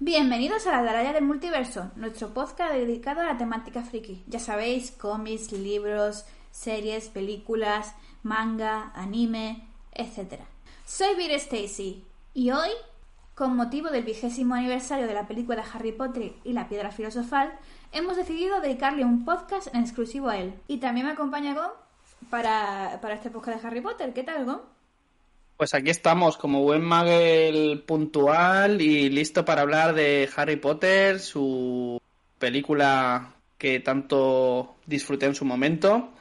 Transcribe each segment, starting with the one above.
Bienvenidos a la Daraya del Multiverso, nuestro podcast dedicado a la temática friki. Ya sabéis, cómics, libros, series, películas, manga, anime, etc. Soy Vir Stacy y hoy, con motivo del vigésimo aniversario de la película Harry Potter y la Piedra Filosofal, hemos decidido dedicarle un podcast en exclusivo a él. Y también me acompaña Gon para, para este podcast de Harry Potter. ¿Qué tal, Gon? Pues aquí estamos, como buen magel puntual y listo para hablar de Harry Potter, su película que tanto disfruté en su momento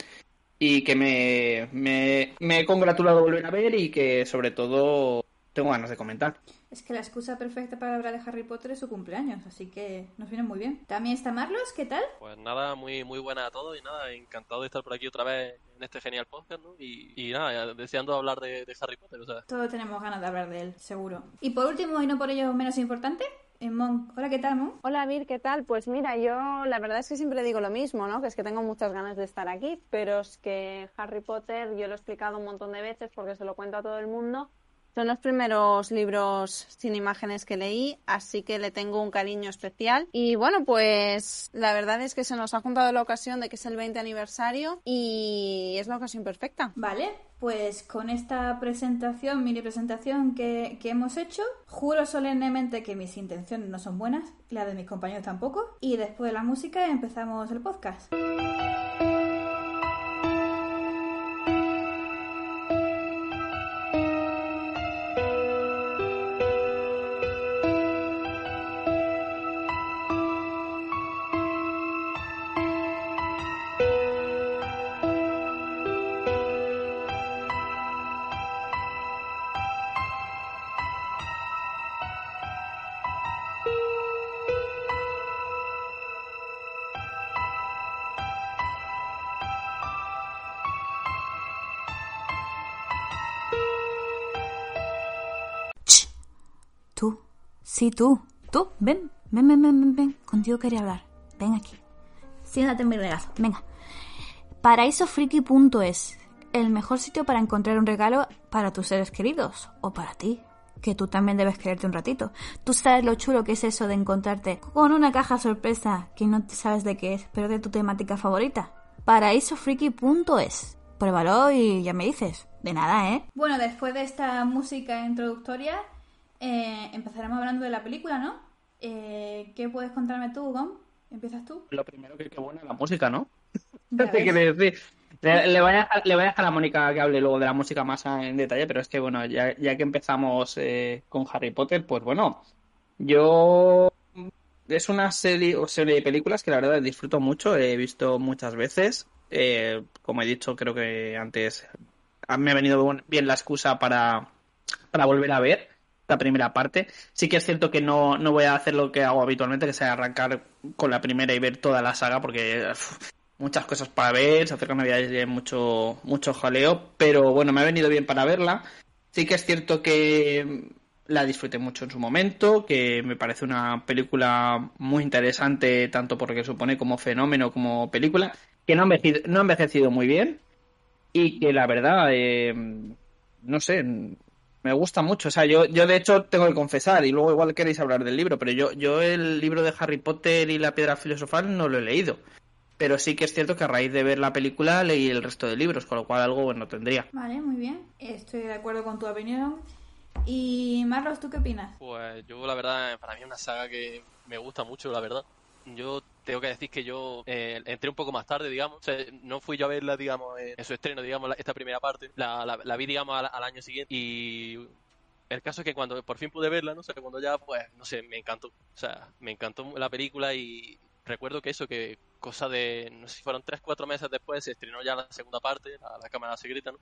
y que me, me, me he congratulado de volver a ver y que sobre todo tengo ganas de comentar. Es que la excusa perfecta para hablar de Harry Potter es su cumpleaños, así que nos viene muy bien. También está Marlos, ¿qué tal? Pues nada, muy muy buena a todos y nada, encantado de estar por aquí otra vez en este genial podcast, ¿no? Y, nada, deseando hablar de, Harry Potter, o sea. Todos tenemos ganas de hablar de él, seguro. Y por último, y no por ello menos importante, eh, Mon. Hola, ¿qué tal, Mon? Hola, Vir, ¿qué tal? Pues mira, yo la verdad es que siempre digo lo mismo, ¿no? Que es que tengo muchas ganas de estar aquí, pero es que Harry Potter yo lo he explicado un montón de veces porque se lo cuento a todo el mundo son los primeros libros sin imágenes que leí, así que le tengo un cariño especial. Y bueno, pues la verdad es que se nos ha juntado la ocasión de que es el 20 aniversario y es la ocasión perfecta. Vale, pues con esta presentación, mini presentación que, que, hemos hecho, juro solemnemente que mis intenciones no son buenas, las de mis compañeros tampoco, y después de la música empezamos el podcast. Sí, tú. Tú, ven. Ven, ven, ven, ven, ven. Contigo quería hablar. Ven aquí. Siéntate en mi regazo. Venga. Paraísofriki.es. El mejor sitio para encontrar un regalo para tus seres queridos. O para ti. Que tú también debes quererte un ratito. Tú sabes lo chulo que es eso de encontrarte con una caja sorpresa que no sabes de qué es, pero de tu temática favorita. Paraísofriki.es. Pruébalo y ya me dices. De nada, ¿eh? Bueno, después de esta música introductoria, eh, empezaremos hablando de la película, ¿no? Eh, ¿Qué puedes contarme tú, Gom? ¿Empiezas tú? Lo primero que qué buena la música, ¿no? Le, voy a dejar, a Mónica que hable luego de la música más en detalle, pero es que, bueno, ya, que empezamos eh, con Harry Potter, pues bueno, yo... Es una serie, o serie de películas que la verdad disfruto mucho, he visto muchas veces. como he dicho, creo que antes me ha venido bien la excusa para, para volver a ver la primera parte. Sí que es cierto que no, no voy a hacer lo que hago habitualmente, que sea arrancar con la primera y ver toda la saga, porque muchas cosas para ver, se acerca Navidad y hay mucho, mucho jaleo, pero bueno, me ha venido bien para verla. Sí que es cierto que la disfruté mucho en su momento, que me parece una película muy interesante, tanto porque supone como fenómeno, como película, que no ha envejecido, no ha envejecido muy bien y que la verdad, eh, no sé, me gusta mucho. O sea, yo, yo de hecho tengo que confesar, y luego igual queréis hablar del libro, pero yo, yo el libro de Harry Potter y la piedra filosofal no lo he leído. Pero sí que es cierto que a raíz de ver la película leí el resto de libros, con lo cual algo bueno tendría. Vale, muy bien. Estoy de acuerdo con tu opinión. Y Marlos, ¿tú qué opinas? Pues yo la verdad, para mí es una saga que me gusta mucho, la verdad. Yo tengo que decir que yo eh, entré un poco más tarde, digamos. no fui yo a verla, digamos, en su estreno, digamos, esta primera parte. La, la, vi, digamos, al, año siguiente. Y el caso es que cuando por fin pude verla, no sé, cuando ya, pues, no sé, me encantó. O sea, me encantó la película y recuerdo que eso, que cosa de, no sé si fueron 3-4 meses después, se estrenó ya la segunda parte, la, la cámara secreta, ¿no?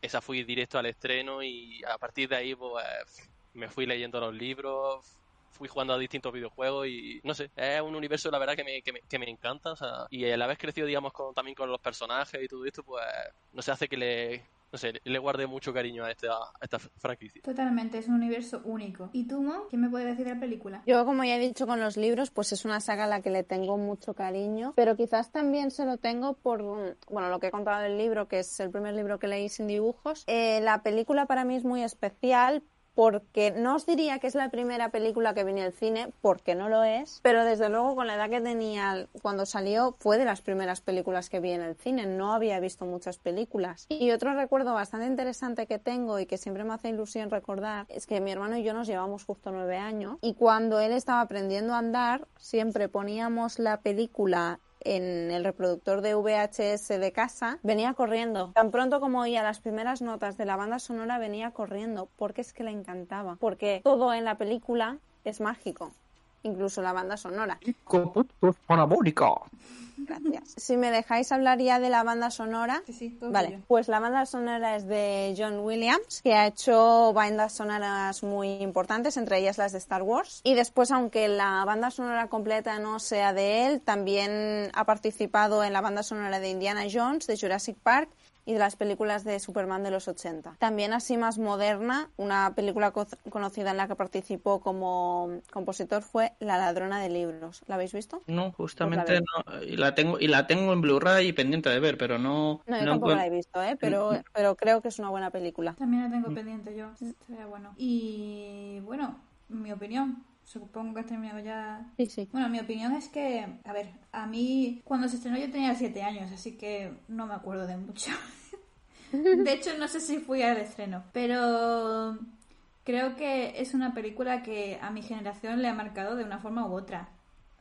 Esa fui directo al estreno y a partir de ahí, pues, me fui leyendo los libros, fui jugando a distintos videojuegos y no sé, es un universo la verdad que me, que me, que me encanta, o sea, y el haber crecido, digamos, con, también con los personajes y todo esto, pues, no sé, hace que le, no sé, le guarde mucho cariño a esta, a esta franquicia. Totalmente, es un universo único. ¿Y tú, Mo? ¿Qué me puedes decir de la película? Yo, como ya he dicho con los libros, pues es una saga a la que le tengo mucho cariño, pero quizás también se lo tengo por, bueno, lo que he contado del libro, que es el primer libro que leí sin dibujos. Eh, la película para mí es muy especial porque no os diría que es la primera película que vi al cine, porque no lo es, pero desde luego con la edad que tenía cuando salió fue de las primeras películas que vi en el cine, no había visto muchas películas. Y otro recuerdo bastante interesante que tengo y que siempre me hace ilusión recordar es que mi hermano y yo nos llevamos justo nueve años y cuando él estaba aprendiendo a andar siempre poníamos la película en el reproductor de VHS de casa, venía corriendo. Tan pronto como oía las primeras notas de la banda sonora, venía corriendo, porque es que le encantaba. Porque todo en la película es mágico, incluso la banda sonora. parabólica. Gracias. Si me dejáis hablar ya de la banda sonora. Sí, sí, todo Vale, tuyo. pues la banda sonora es de John Williams, que ha hecho bandas sonoras muy importantes, entre ellas las de Star Wars. Y después, aunque la banda sonora completa no sea de él, también ha participado en la banda sonora de Indiana Jones, de Jurassic Park y de las películas de Superman de los 80. También así más moderna, una película co- conocida en la que participó como compositor fue La ladrona de libros. ¿La habéis visto? No, justamente Pues no. Y la tengo, y la tengo en Blu-ray y pendiente de ver, pero no. No, yo no tampoco la he visto, ¿eh? pero, pero creo que es una buena película. También la tengo pendiente yo. Sería bueno. Y bueno, mi opinión. Supongo que has terminado ya. Sí, sí. Bueno, mi opinión es que, a ver, a mí cuando se estrenó yo tenía 7 años, así que no me acuerdo de mucho. De hecho, no sé si fui al estreno, pero creo que es una película que a mi generación le ha marcado de una forma u otra.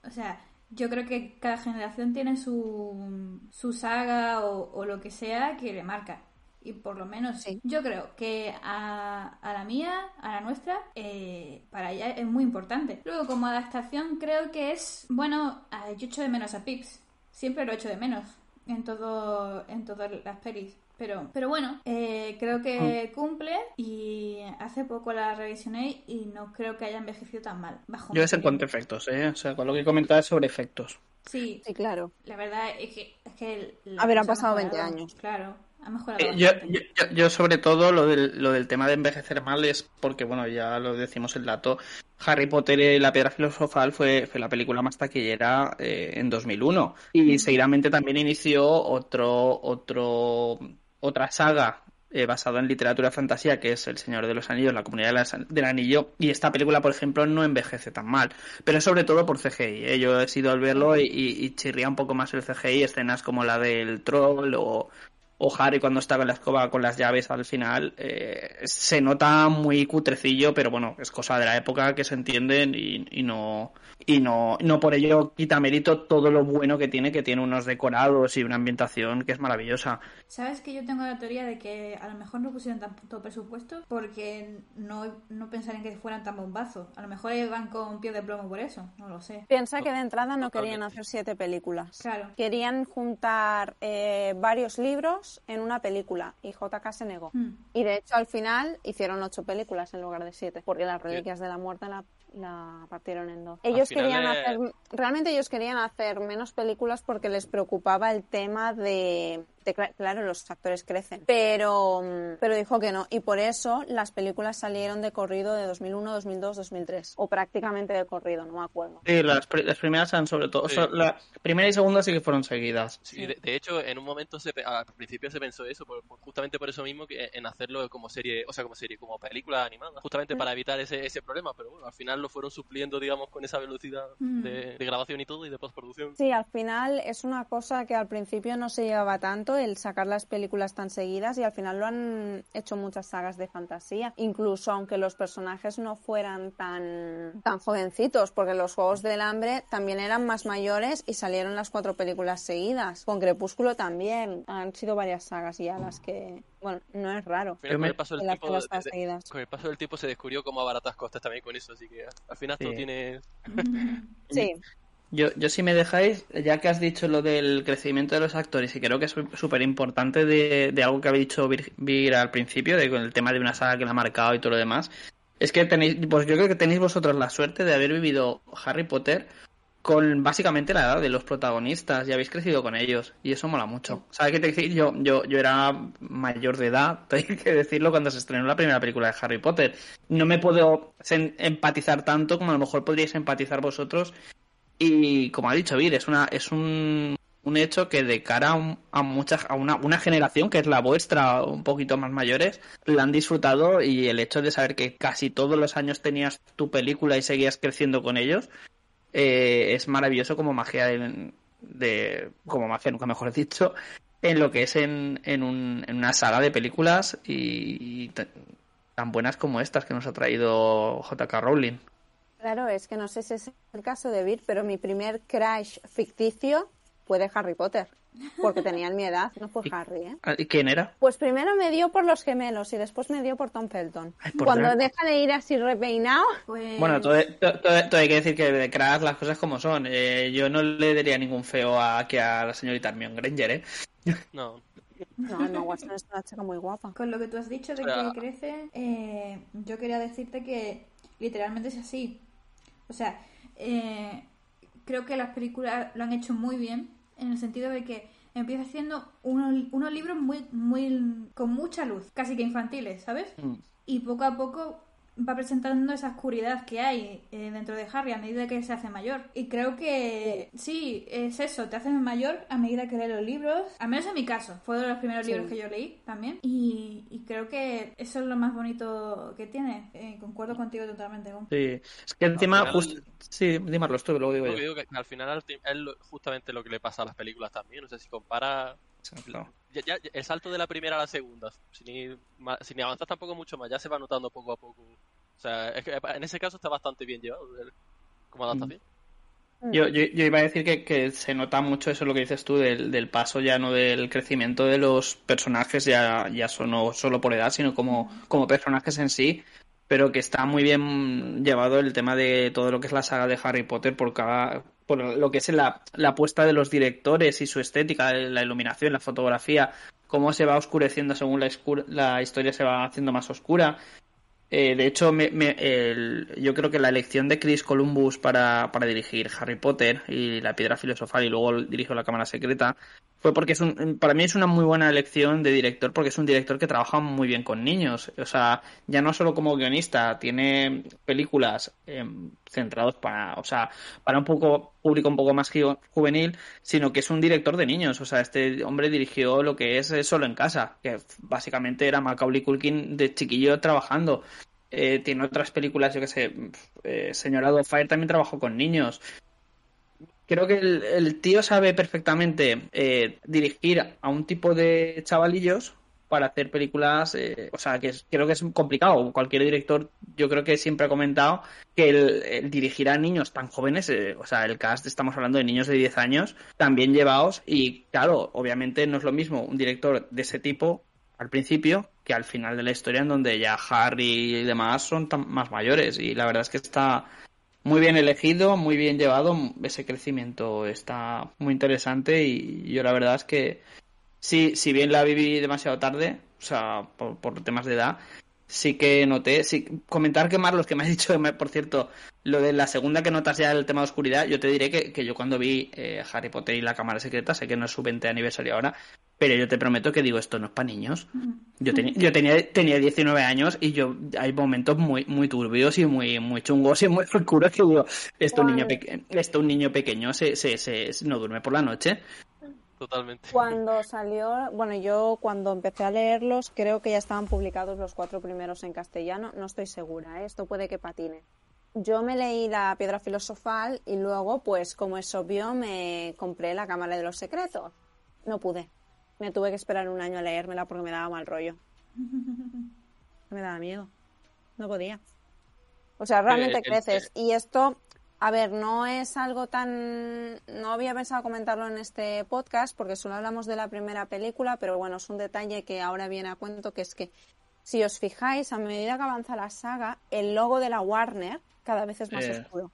O sea, yo creo que cada generación tiene su, su saga o, o lo que sea que le marca. Y por lo menos Sí. yo creo que a, a la mía, a la nuestra, eh, para ella es muy importante. Luego, como adaptación, creo que es, bueno, yo echo de menos a Pips. Siempre lo echo de menos en todo en todas las pelis. Pero, pero bueno, eh, creo que cumple y hace poco la revisioné y no creo que haya envejecido tan mal. Bajo Yo es en opinión. cuanto a efectos, ¿eh? O sea, con lo que comentaba sobre efectos. Sí, Sí, claro. la verdad es que... Es que la A ver, han pasado mejorado. 20 años. Claro, ha mejorado Eh, yo, yo, yo- sobre todo lo del, lo del tema de envejecer mal es porque, bueno, ya lo decimos el dato, Harry Potter y la piedra filosofal fue, fue la película más taquillera eh, en 2001 y seguidamente también inició otro, otro, otra saga eh, basada en literatura fantasía que es El Señor de los Anillos, la comunidad del anillo y esta película, por ejemplo, no envejece tan mal, pero sobre todo por CGI, ¿eh? yo he sido al verlo y, y- y chirría un poco más el CGI, escenas como la del troll o o Harry cuando estaba en la escoba con las llaves al final, eh, se nota muy cutrecillo, pero bueno, es cosa de la época que se entienden y, y no y no, no por ello quita mérito todo lo bueno que tiene, que tiene unos decorados y una ambientación que es maravillosa. ¿Sabes que yo tengo la teoría de que a lo mejor no pusieron tanto presupuesto porque no, no pensarían que fueran tan bombazos? A lo mejor van con pie de plomo por eso, no lo sé. Piensa que de entrada no querían hacer siete películas. Claro. Querían juntar eh, varios libros en una película y JK se negó. Hmm. Y de hecho al final hicieron ocho películas en lugar de siete, porque las reliquias de la muerte la, la partieron en dos. Ellos querían hacer, realmente ellos querían hacer menos películas porque les preocupaba el tema de, de cla- claro, los actores crecen, pero, mm, pero dijo que no. Y por eso las películas salieron de corrido de 2001, 2002, 2003, o prácticamente de corrido, no me acuerdo. Sí, las, las primeras han sobre todo, Sí. la primera y segunda sí que fueron seguidas. Sí, de, de hecho, en un momento, se, pe- al principio se pensó eso, por- por- justamente por eso mismo, que en hacerlo como serie, o sea, como serie, como película animada, justamente para evitar ese, ese problema, pero bueno, al final lo fueron supliendo, digamos, con esa velocidad Mm. de, de grabación y todo, y de postproducción. Sí, al final es una cosa que al principio no se llevaba tanto el sacar las películas tan seguidas y al final lo han hecho muchas sagas de fantasía, incluso aunque los personajes no fueran tan tan jovencitos, porque los Juegos del Hambre también eran más mayores y salieron las cuatro películas seguidas. Con Crepúsculo también han sido varias sagas ya las que, bueno, no es raro. Yo con me- el paso del tiempo, de- con el paso del tiempo se descubrió cómo a baratas costas también con eso, así que al final todo Sí. tiene... Sí, Yo, yo si me dejáis, ya que has dicho lo del crecimiento de los actores, y creo que es súper importante de, de algo que había dicho Vir, Vir al principio, de con el tema de una saga que la ha marcado y todo lo demás, Es que tenéis, pues yo creo que tenéis vosotros la suerte de haber vivido Harry Potter con básicamente la edad de los protagonistas y habéis crecido con ellos y eso mola mucho. ¿Sabes qué te decir? Yo, yo, yo era mayor de edad, tengo que decirlo, cuando se estrenó la primera película de Harry Potter. No me puedo empatizar tanto como a lo mejor podríais empatizar vosotros y como ha dicho Vir, es una es un, un hecho que de cara a, muchas a una, una generación que es la vuestra, un poquito más mayores, la han disfrutado y el hecho de saber que casi todos los años tenías tu película y seguías creciendo con ellos eh, es maravilloso como magia de, como magia nunca mejor dicho en lo que es en, en, un, en una saga de películas y, tan buenas como estas que nos ha traído JK Rowling. Claro, es que no sé si es el caso de Vir, pero mi primer crash ficticio fue de Harry Potter. Porque tenían mi edad, no fue Harry, ¿eh? Ah, ¿Y quién era? Pues primero me dio por los gemelos y después me dio por Tom Felton. Cuando deja de ir así repeinado... Pues... Bueno, todo, hay que decir que de Crash las cosas como son. Eh, yo no le daría ningún feo a, que a la señorita Hermione Granger, ¿eh? No. No, no, Watson es una chica muy guapa. Con lo que tú has dicho de que crece, eh, yo quería decirte que literalmente es así. O sea, eh, creo que las películas lo han hecho muy bien en el sentido de que empieza haciendo unos, unos libros muy, muy, con mucha luz, casi que infantiles, ¿sabes? Mm. Y poco a poco va presentando esa oscuridad que hay eh, dentro de Harry a medida que se hace mayor. Y creo que sí, es eso, te haces mayor a medida que lees los libros. Al menos en mi caso, fue de los primeros libros que yo leí también. Y, creo que eso es lo más bonito que tiene. Eh, concuerdo contigo totalmente. Sí, es que encima, justo. Sí, dímelo luego digo yo. Digo que al final es justamente lo que le pasa a las películas también. No sé si compara ya, el salto de la primera a la segunda, sin, ir, sin avanzar tampoco mucho más, ya se va notando poco a poco. O sea, es que en ese caso está bastante bien llevado como adaptación. Mm. Yo, yo, yo, iba a decir que, que, se nota mucho eso lo que dices tú del, del, paso ya no del crecimiento de los personajes ya, ya no solo por edad sino como, como personajes en sí pero que está muy bien llevado el tema de todo lo que es la saga de Harry Potter por cada por lo que es la, la apuesta de los directores y su estética, la iluminación, la fotografía, cómo se va oscureciendo según la, la historia se va haciendo más oscura. Eh, de hecho, me, yo creo que la elección de Chris Columbus para, para dirigir Harry Potter y la piedra filosofal y luego dirigió la cámara secreta fue porque es un, para mí es una muy buena elección de director porque es un director que trabaja muy bien con niños. O sea, ya no solo como guionista, tiene películas eh, centrados para, o sea, para un poco público un poco más juvenil, sino que es un director de niños. O sea, este hombre dirigió lo que es Solo en casa, que básicamente era Macaulay Culkin de chiquillo trabajando. Eh, tiene otras películas, yo que sé, eh, Señora Fire también trabajó con niños creo que el, tío sabe perfectamente eh, dirigir a un tipo de chavalillos para hacer películas, o sea, que creo que es complicado. Cualquier director, yo creo que siempre ha comentado que el, dirigir a niños tan jóvenes, o sea, el cast, estamos hablando de niños de 10 años, también llevados, y claro, obviamente no es lo mismo un director de ese tipo al principio que al final de la historia en donde ya Harry y demás son más mayores. Y la verdad es que está muy bien elegido, muy bien llevado, ese crecimiento está muy interesante y yo la verdad es que sí, si bien la viví demasiado tarde, o sea, por, temas de edad, sí que noté, sí, comentar que los que me has dicho, por cierto, lo de la segunda que notas ya el tema de oscuridad, yo te diré que, que yo cuando vi eh, Harry Potter y la cámara secreta, sé que no es su 20 aniversario ahora, pero yo te prometo que digo, esto no es para niños. Yo, tenía yo tenía, tenía 19 años y yo hay momentos muy muy turbios y muy muy chungos y muy oscuros que digo, esto un niño, esto un niño pequeño se, se, se, no duerme por la noche. Totalmente. Cuando salió, bueno, yo cuando empecé a leerlos creo que ya estaban publicados los cuatro primeros en castellano, no estoy segura, ¿eh? esto puede que patine. Yo me leí la piedra filosofal y luego, pues como es obvio, me compré la Cámara de los Secretos. No pude me tuve que esperar un año a leérmela porque me daba mal rollo. me daba miedo. No podía. O sea, realmente creces. Y esto, a ver, no es algo tan... No había pensado comentarlo en este podcast porque solo hablamos de la primera película, pero bueno, es un detalle que ahora viene a cuento, que es que si os fijáis, a medida que avanza la saga, el logo de la Warner cada vez es más oscuro.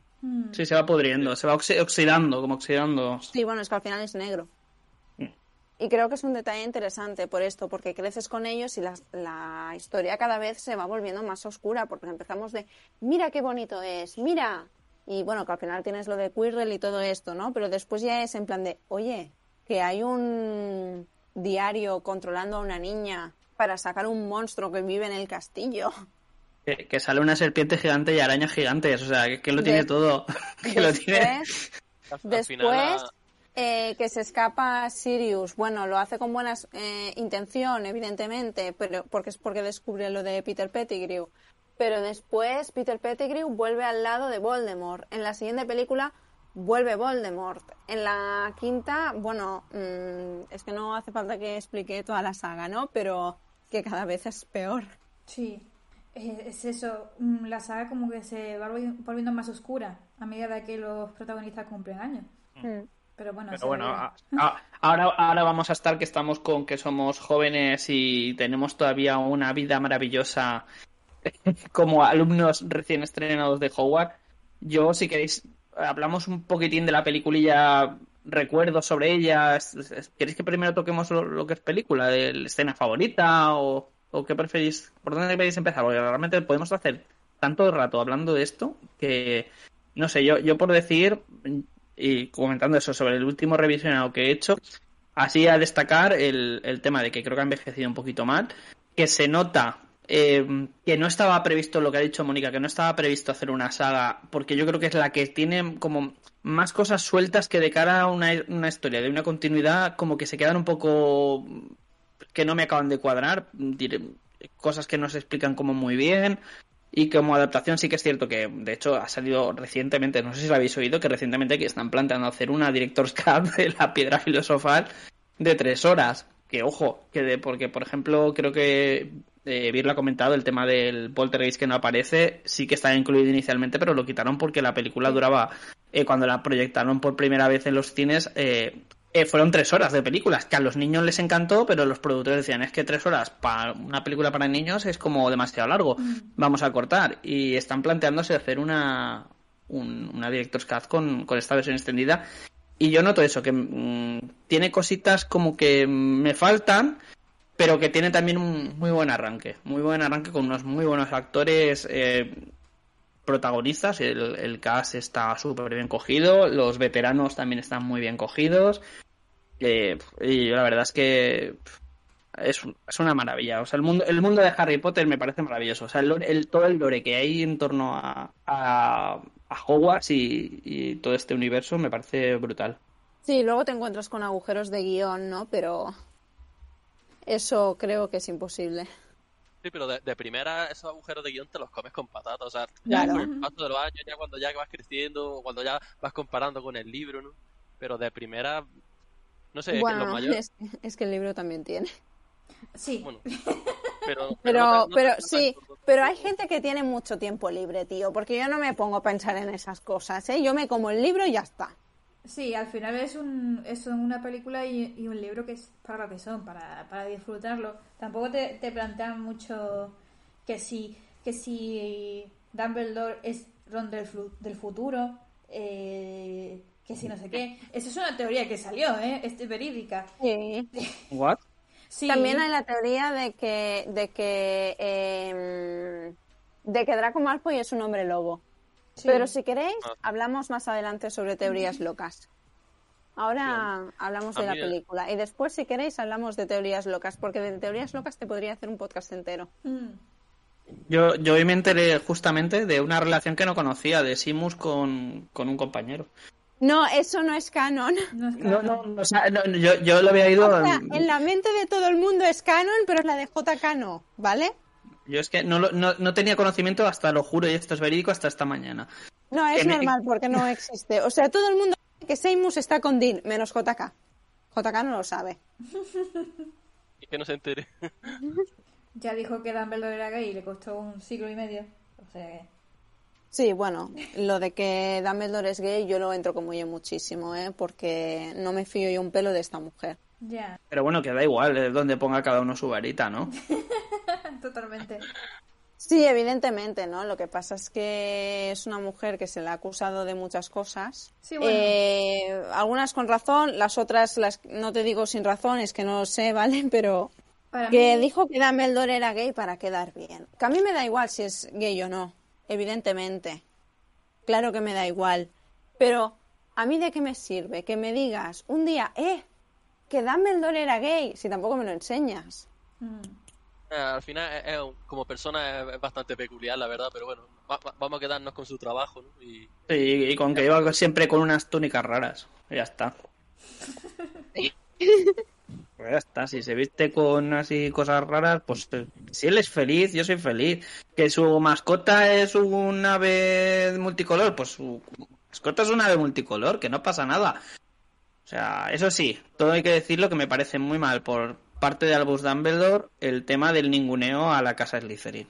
Sí, se va pudriendo, se va oxidando, como oxidando. Sí, bueno, es que al final es negro. Y creo que es un detalle interesante por esto, porque creces con ellos y la, la historia cada vez se va volviendo más oscura, porque empezamos de, mira qué bonito es, mira. Y bueno, que al final tienes lo de Quirrell y todo esto, ¿no? Pero después ya es en plan de, oye, que hay un diario controlando a una niña para sacar un monstruo que vive en el castillo. Que, que sale una serpiente gigante y arañas gigantes, o sea, que, que lo tiene De- todo. que lo tiene. Después, Después, final, eh, que se escapa Sirius. Bueno, lo hace con buena intención, evidentemente, pero porque es porque descubre lo de Peter Pettigrew. Pero después Peter Pettigrew vuelve al lado de Voldemort. En la siguiente película vuelve Voldemort. En la quinta, bueno, mm, es que no hace falta que explique toda la saga, ¿no? Pero que cada vez es peor. Sí, eh, es eso. mm, La saga como que se va volvi- volviendo más oscura a medida de que los protagonistas cumplen años. Mm. Pero bueno, se Pero bueno, verá. a- a- ahora, ahora vamos a estar que estamos con que somos jóvenes y tenemos todavía una vida maravillosa como alumnos recién estrenados de Howard. Yo, si queréis, hablamos un poquitín de la peliculilla, recuerdos sobre ella. ¿Queréis que primero toquemos lo, que es película? ¿De la escena favorita? ¿O, o qué preferís? ¿Por dónde queréis empezar? Porque realmente podemos hacer tanto rato hablando de esto que, no sé, yo, yo por decir, y comentando eso sobre el último revisionado que he hecho, así a destacar el, el tema de que creo que ha envejecido un poquito mal, que se nota eh, que no estaba previsto lo que ha dicho Mónica, que no estaba previsto hacer una saga, porque yo creo que es la que tiene como más cosas sueltas que de cara a una, una historia, de una continuidad, como que se quedan un poco que no me acaban de cuadrar, cosas que no se explican como muy bien. Y como adaptación sí que es cierto que, de hecho, ha salido recientemente, no sé si lo habéis oído, que recientemente que están planteando hacer una Director's Cut de la piedra filosofal de tres horas. Que ojo, que de, porque por ejemplo creo que eh, Vir lo ha comentado, el tema del poltergeist que no aparece, sí que estaba incluido inicialmente, pero lo quitaron porque la película duraba, eh, cuando la proyectaron por primera vez en los cines, eh, eh, fueron tres horas de películas, que a los niños les encantó, pero los productores decían, es que tres horas para una película para niños es como demasiado largo, vamos a cortar. Y están planteándose hacer una, un- una Director's Cut con, con esta versión extendida. Y yo noto eso, que mm, tiene cositas como que me faltan, pero que tiene también un muy buen arranque. Muy buen arranque con unos muy buenos actores eh, protagonistas. El, el cast está súper bien cogido, los veteranos también están muy bien cogidos. eh, y la verdad es que es, es una maravilla. O sea, el mundo, el mundo de Harry Potter me parece maravilloso. O sea, el, el- todo el lore que hay en torno a, a, a Hogwarts y, y todo este universo me parece brutal. Sí, luego te encuentras con agujeros de guion, ¿no? Pero eso creo que es imposible. Sí, pero de, de primera esos agujeros de guion te los comes con patatas. O sea, Claro. con el paso de los años, ya cuando ya vas creciendo, o cuando ya vas comparando con el libro, ¿no? Pero de primera, no sé, bueno, mayores... es, es que el libro también tiene. Sí, Bueno, pero... Pero, no tan- no pero tan- no tan sí, pero hay gente que tiene mucho tiempo libre, tío, porque yo no me pongo a pensar en esas cosas, ¿eh? Yo me como el libro y ya está. Sí, al final es, un, es una película y, y un libro que es para lo que son, para, para disfrutarlo. Tampoco te, te plantean mucho que si, que si Dumbledore es Ron del, flu- del futuro, eh, que si no sé qué. Esa es una teoría que salió, ¿eh? Es verídica. Sí. ¿What? Sí, También hay la teoría de que, de que, eh, de que Draco Malfoy es un hombre lobo. Sí. Pero si queréis, Ah. hablamos más adelante sobre teorías locas. Ahora hablamos de la eh, película y después, si queréis, hablamos de teorías locas, porque de teorías locas te podría hacer un podcast entero. Mm. Yo, yo hoy me enteré justamente de una relación que no conocía de Simus con, con un compañero. No, eso no es canon. No es No, canon. no, o sea, no, yo, yo lo había ido. O sea, en la mente de todo el mundo es canon, pero la de JK no, ¿vale? Yo es que no, lo- no, no tenía conocimiento hasta lo juro, y esto es verídico, hasta esta mañana. No, es Que me- normal porque no existe. O sea, todo el mundo sabe que Seymour está con Dean, menos JK. JK no lo sabe. Y que no se entere. Ya dijo que Dumbledore era gay y le costó un siglo y medio. O sea que... Sí, bueno, lo de que Dumbledore es gay yo lo entro como yo muchísimo, ¿eh? Porque no me fío yo un pelo de esta mujer. Ya, Pero bueno, que da igual, es donde ponga cada uno su varita, ¿no? totalmente. Sí, evidentemente, ¿no? Lo que pasa es que es una mujer que se le ha acusado de muchas cosas. Sí, bueno. Eh, algunas con razón, las otras, las no te digo sin razón, es que no sé, ¿vale? Pero Para que mí- dijo que Dumbledore era gay para quedar bien. Que a mí me da igual si es gay o no, evidentemente. Claro que me da igual. Pero, ¿a mí de qué me sirve? Que me digas un día, eh, que Dumbledore era gay, si tampoco me lo enseñas. Mm. Eh, al final, es- es un- como persona, es, es bastante peculiar, la verdad, pero bueno, va- va- vamos a quedarnos con su trabajo, ¿no? Y Sí, y con que iba siempre con unas túnicas raras. Ya está. Pues ya está, si se viste con así cosas raras, pues eh, si él es feliz, yo soy feliz. Que su mascota es un ave multicolor, pues su mascota es un ave multicolor, que no pasa nada. O sea, eso sí, todo hay que decirlo que me parece muy mal por parte de Albus Dumbledore el tema del ninguneo a la casa Slytherin.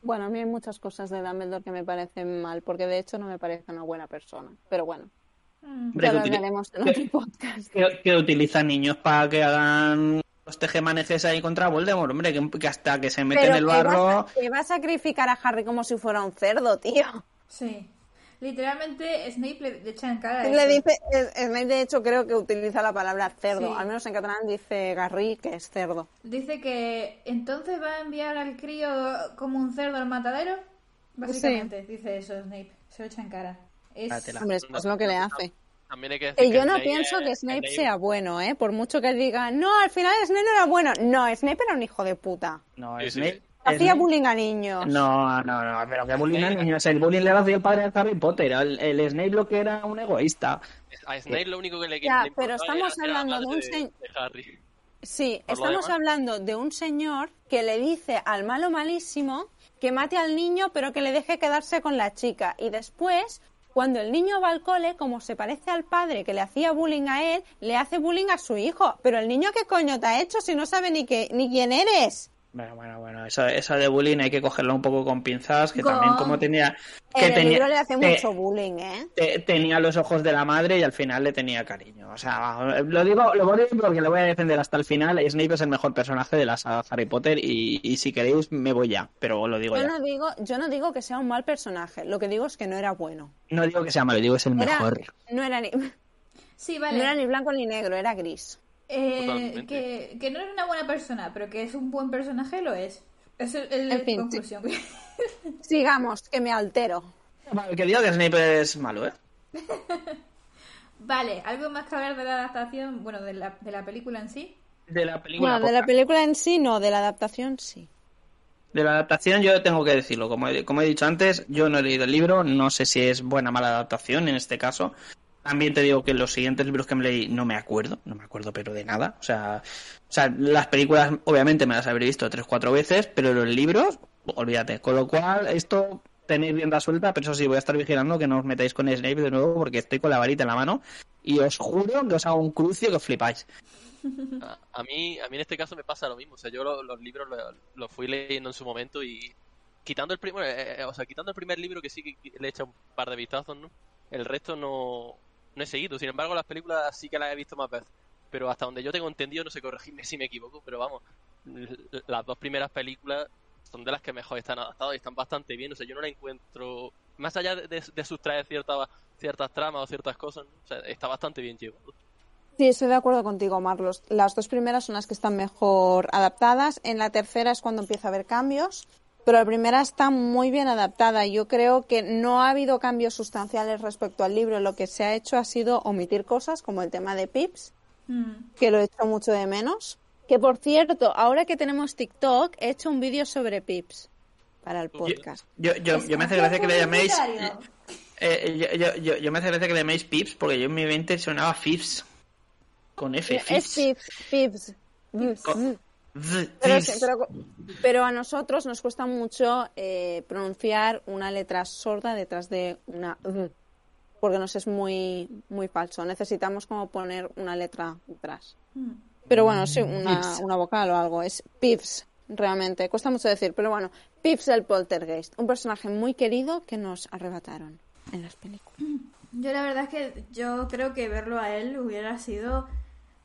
Bueno, a mí hay muchas cosas de Dumbledore que me parecen mal, porque de hecho no me parece una buena persona. Pero bueno, Mm. Hombre, ya que lo hablaremos en otro podcast. que, que utiliza niños para que hagan los tejemanejes ahí contra Voldemort, hombre, que, que hasta que se mete en el barro... que va a sacrificar a Harry como si fuera un cerdo, tío. Sí. Literalmente Snape le echa en cara Le dice, es- Snape de hecho creo que utiliza la palabra cerdo, Sí. al menos en catalán dice Garry, que es cerdo. Dice que entonces va a enviar al crío como un cerdo al matadero. Básicamente, dice eso Snape. Se lo echa en cara. Es... Ah. Hombre, es es lo que le hace. también hay que decir Y yo no Snape pienso es- que Snape sea bueno, ¿eh? Por mucho que diga, no, al final Snape no era bueno. No, Snape era un hijo de puta. No, Sí, sí, Snape... Hacía bullying a niños. No, no, no, pero que bullying al niño. O sea, el bullying le hacía el padre de Harry Potter. El, el Snape lo que era un egoísta. A Snape lo único que le Ya, le pero estamos era- era hablando de hablar un de Harry. Sí, Por lo estamos hablando de un señor que le dice al malo malísimo que mate al niño, pero que le deje quedarse con la chica. Y después, cuando el niño va al cole, como se parece al padre que le hacía bullying a él, le hace bullying a su hijo. Pero el niño, ¿qué coño te ha hecho si no sabe ni, qué, ni quién eres? Bueno, bueno, bueno. Eso, eso de bullying hay que cogerlo un poco con pinzas. Que Con- también, como tenía. Que en el tenía, libro le hace te- mucho bullying, ¿eh? te- tenía los ojos de la madre y al final le tenía cariño. O sea, lo digo, lo voy a decir porque lo voy a defender hasta el final. Snape es el mejor personaje de la saga Harry Potter y, y si queréis me voy ya, pero lo digo Yo ya. no digo, yo no digo que sea un mal personaje, lo que digo es que no era bueno. No digo que sea malo, digo que es el Era- mejor. no, era ni, Sí, no era ni blanco ni negro, era gris. Eh, que, que no es una buena persona, pero que es un buen personaje, lo es. Es el, el- En fin, la conclusión. Sigamos, que me altero. Vale, Que diga que Snape es malo, ¿eh? vale, ¿algo más que hablar de la adaptación? Bueno, de la, de la película en sí. De la película. No, de la película en sí no, de la adaptación sí. De la adaptación yo tengo que decirlo, como he, como he dicho antes, yo no he leído el libro, no sé si es buena o mala adaptación en este caso. También te digo que los siguientes libros que me leí no me acuerdo, no me acuerdo pero de nada. O sea, o sea las películas obviamente me las habré visto tres, cuatro veces, pero los libros, olvídate. Con lo cual, esto tenéis rienda suelta, pero eso sí, voy a estar vigilando que no os metáis con Snape de nuevo porque estoy con la varita en la mano y os juro que os hago un crucio que os flipáis. A, mí, a mí en este caso me pasa lo mismo. O sea, yo lo- los libros lo- los fui leyendo en su momento y quitando el primer, eh, eh, o sea, quitando el primer libro que sí que le he echado un par de vistazos, ¿no? El resto no, no he seguido. Sin embargo, las películas sí que las he visto más veces. Pero hasta donde yo tengo entendido, no sé corregirme si me equivoco, pero vamos, las dos primeras películas son de las que mejor están adaptadas y están bastante bien. O sea, yo no la encuentro, más allá de, de, de sustraer ciertas, ciertas tramas o ciertas cosas, ¿no? o sea, está bastante bien llevado. Sí, estoy de acuerdo contigo, Marlos. Las dos primeras son las que están mejor adaptadas. En la tercera es cuando empieza a haber cambios. Pero la primera está muy bien adaptada. Yo creo que no ha habido cambios sustanciales respecto al libro. Lo que se ha hecho ha sido omitir cosas como el tema de Pips, Mm. que lo he hecho mucho de menos. Que por cierto, ahora que tenemos TikTok, he hecho un vídeo sobre Pips para el podcast. Yo, yo, yo me hace gracia que le llaméis. Publicitario. Eh, yo, yo, yo, yo me hace gracia que le llaméis Pips porque yo en mi mente sonaba Fifs. Con F, Es Fifs. Pips, Pips. Pero, pero, pero a nosotros nos cuesta mucho eh, pronunciar una letra sorda detrás de una v, porque nos es muy muy falso. Necesitamos como poner una letra detrás. Pero bueno, sí, una, una vocal o algo. Es Pips, realmente. Cuesta mucho decir, pero bueno. Pips el poltergeist. Un personaje muy querido que nos arrebataron en las películas. Yo la verdad es que yo creo que verlo a él hubiera sido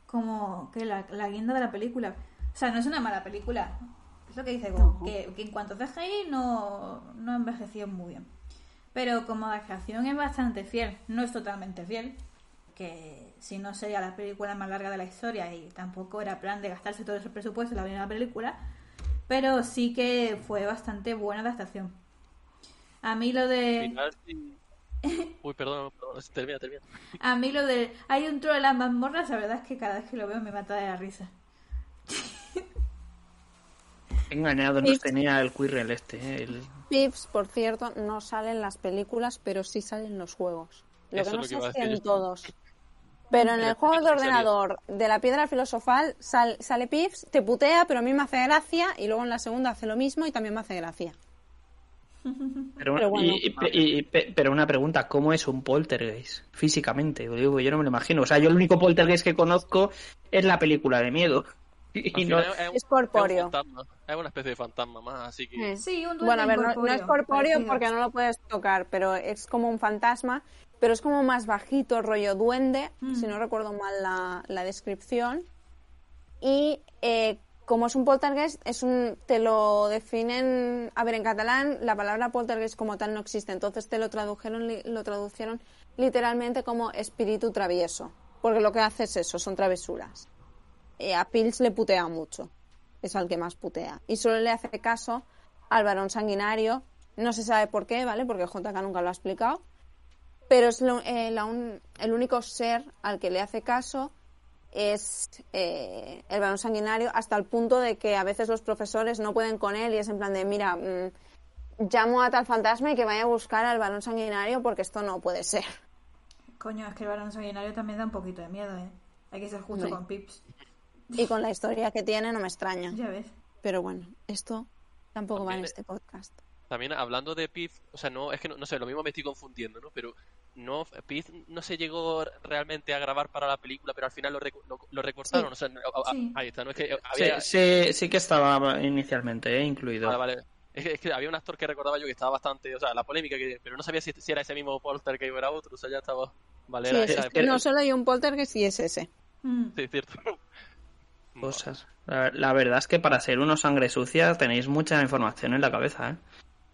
como que la, la guinda de la película. O sea, no es una mala película. lo que dice Gon, que, que en cuanto a CGI no, no ha envejecido muy bien. Pero como adaptación es bastante fiel, no es totalmente fiel, que si no sería la película más larga de la historia y tampoco era plan de gastarse todo ese presupuesto en la primera película, pero sí que fue bastante buena adaptación. A mí lo de... Uy, perdón, perdón, termina, termina. A mí lo de... Hay un troll en las mazmorras, la verdad es que cada vez que lo veo me mata de la risa. Engañado nos tenía el Quirrell este. ¿eh? El... Pips, por cierto, no salen las películas, pero sí salen los juegos. Lo Eso que es no lo que sé es si en todos. Pero en el juego de Pips ordenador de la piedra filosofal sal- sale Pips, te putea, pero a mí me hace gracia, y luego en la segunda hace lo mismo y también me hace gracia. Pero, Pero bueno. y- y- y- pe- pero una pregunta, ¿cómo es un poltergeist físicamente? Yo digo, yo no me lo imagino. O sea, yo el único poltergeist que conozco es la película de miedo. Y no- es, corpóreo. es es una especie de fantasma más, así que... Sí, un duende Bueno, a ver, no, es corpóreo parecido. porque no lo puedes tocar, pero es como un fantasma, pero es como más bajito, rollo duende, Mm. si no recuerdo mal la, la descripción. Y eh, como es un poltergeist, es un, te lo definen, a ver, en catalán la palabra poltergeist como tal no existe, entonces te lo tradujeron, li- lo traducieron literalmente como espíritu travieso, porque lo que hace es eso, son travesuras. Eh, a Pils le putea mucho, es al que más putea, y solo le hace caso al varón sanguinario, no se sabe por qué, ¿vale? Porque JK nunca lo ha explicado, pero es lo- eh, la un- el único ser al que le hace caso es eh, el varón sanguinario hasta el punto de que a veces los profesores no pueden con él y es en plan de, mira, mm, llamo a tal fantasma y que vaya a buscar al varón sanguinario porque esto no puede ser. Coño, es que el varón sanguinario también da un poquito de miedo, ¿eh? Hay que ser justo con Pips. Y con la historia que tiene no me extraña. Ya ves. Pero bueno, esto tampoco va en También- este podcast. También hablando de Piff, o sea, no, es que no, no sé, lo mismo me estoy confundiendo, ¿no? Pero no, Piff no se llegó realmente a grabar para la película, pero al final lo, recu- lo, lo recortaron, o sea, no- a- a- Sí. ahí está, ¿no? Es que Sí, había... sí, sí que estaba inicialmente, ¿eh? incluido. Vale, vale. Es que, es que había un actor que recordaba yo que estaba bastante, o sea, la polémica, que, pero no sabía si, si era ese mismo Polter que era otro, o sea, ya estaba... Vale, Sí, era, es- era- es que no solo hay un poltergeist y es ese. Mm. sí, cierto. Cosas. La, la verdad es que para ser unos sangre sucia tenéis mucha información en la cabeza, ¿eh?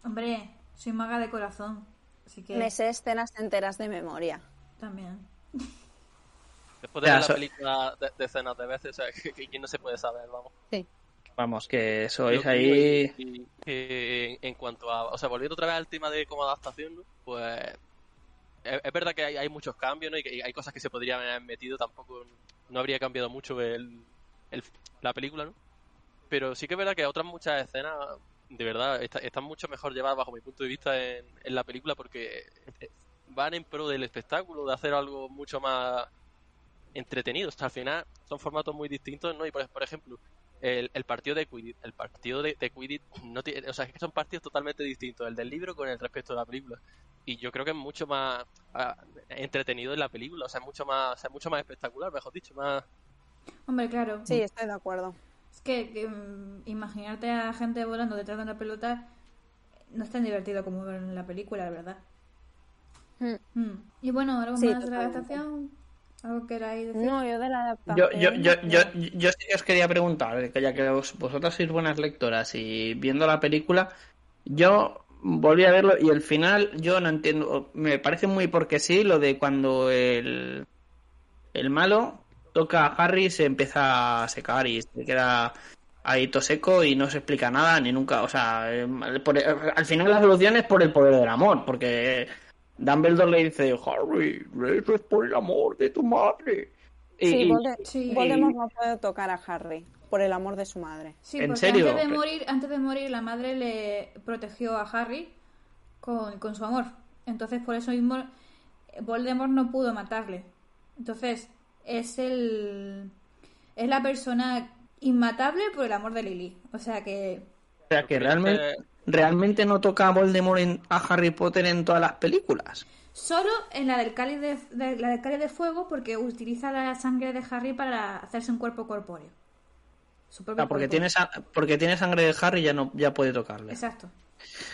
Hombre, soy maga de corazón. Así que Me sé escenas enteras de memoria. también. Después de Ya, ver la so- película de- decenas de veces, o sea, que, que- que no se puede saber, vamos. Sí. Vamos, que sois ahí... y- y- en cuanto a, o sea, volviendo otra vez al tema de como adaptación, ¿no? pues es, es verdad que hay, hay muchos cambios, ¿no? Y que hay cosas que se podrían haber metido, tampoco no habría cambiado mucho el, el- la película, ¿no? Pero sí que es verdad que otras muchas escenas, de verdad, está- están mucho mejor llevadas bajo mi punto de vista en, la película porque eh, van en pro del espectáculo, de hacer algo mucho más entretenido. O sea, al final son formatos muy distintos, ¿no? Y por, por ejemplo, el, el partido de Quidditch, el partido de, de Quidditch no tiene, o sea, es que son partidos totalmente distintos, el del libro con el respecto de la película. Y yo creo que es mucho más ah, entretenido en la película, o sea, es mucho más, o sea, es mucho más espectacular, mejor dicho, más Hombre, claro. Sí, estoy de acuerdo. Es que, que, mm, imaginarte a gente volando detrás de una pelota no es tan divertido como ver en la película, la verdad. Mm. Mm. Y bueno, algo Sí, más de la adaptación. Algo que queráis decir. No, yo de la Yo, adaptación. yo, yo, no. yo, yo sí que os quería preguntar, que ya que vos- vosotras sois buenas lectoras y viendo la película, yo volví a verlo y el final yo no entiendo, me parece muy porque sí lo de cuando el, el malo toca a Harry y se empieza a secar y se queda ahí todo seco y no se explica nada ni nunca, o sea, eh, por- al final la solución es por el poder del amor, porque Dumbledore le dice, Harry, eso es por el amor de tu madre. Y- Sí. Voldemort no puede tocar a Harry por el amor de su madre. Sí, ¿En porque serio? antes de morir, antes de morir la madre le protegió a Harry con, con su amor. Entonces por eso mismo Voldemort no pudo matarle. Entonces es el es la persona inmatable por el amor de Lily. O sea que O sea, que realmente, realmente no toca a Voldemort en- a Harry Potter en todas las películas. solo en la del cáliz de, de- la del cáliz de fuego porque utiliza la sangre de Harry para hacerse un cuerpo corpóreo. Su propio sea, porque cuerpo. tiene, porque tiene sangre de Harry ya no ya puede tocarle. Exacto.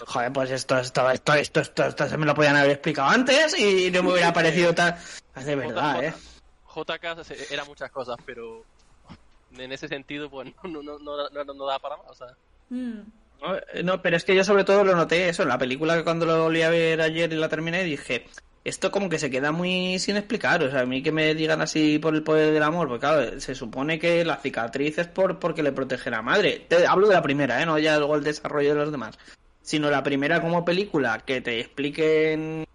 Joder, pues esto, esto, esto, esto, esto, esto se me lo podían haber explicado antes y no me hubiera parecido tan... Es de verdad, ¿eh? JK era muchas cosas, pero en ese sentido, pues no, no, no, no, da para más. O sea, Mm. No, eh, no, pero es que yo sobre todo lo noté eso en la película que cuando lo volví a ver ayer y la terminé dije, esto como que se queda muy sin explicar, o sea, a mí que me digan así por el poder del amor, porque claro, se supone que la cicatriz es por porque le protege la madre. Te hablo de la primera, ¿eh? no ya luego el desarrollo de los demás. Sino la primera como película que te expliquen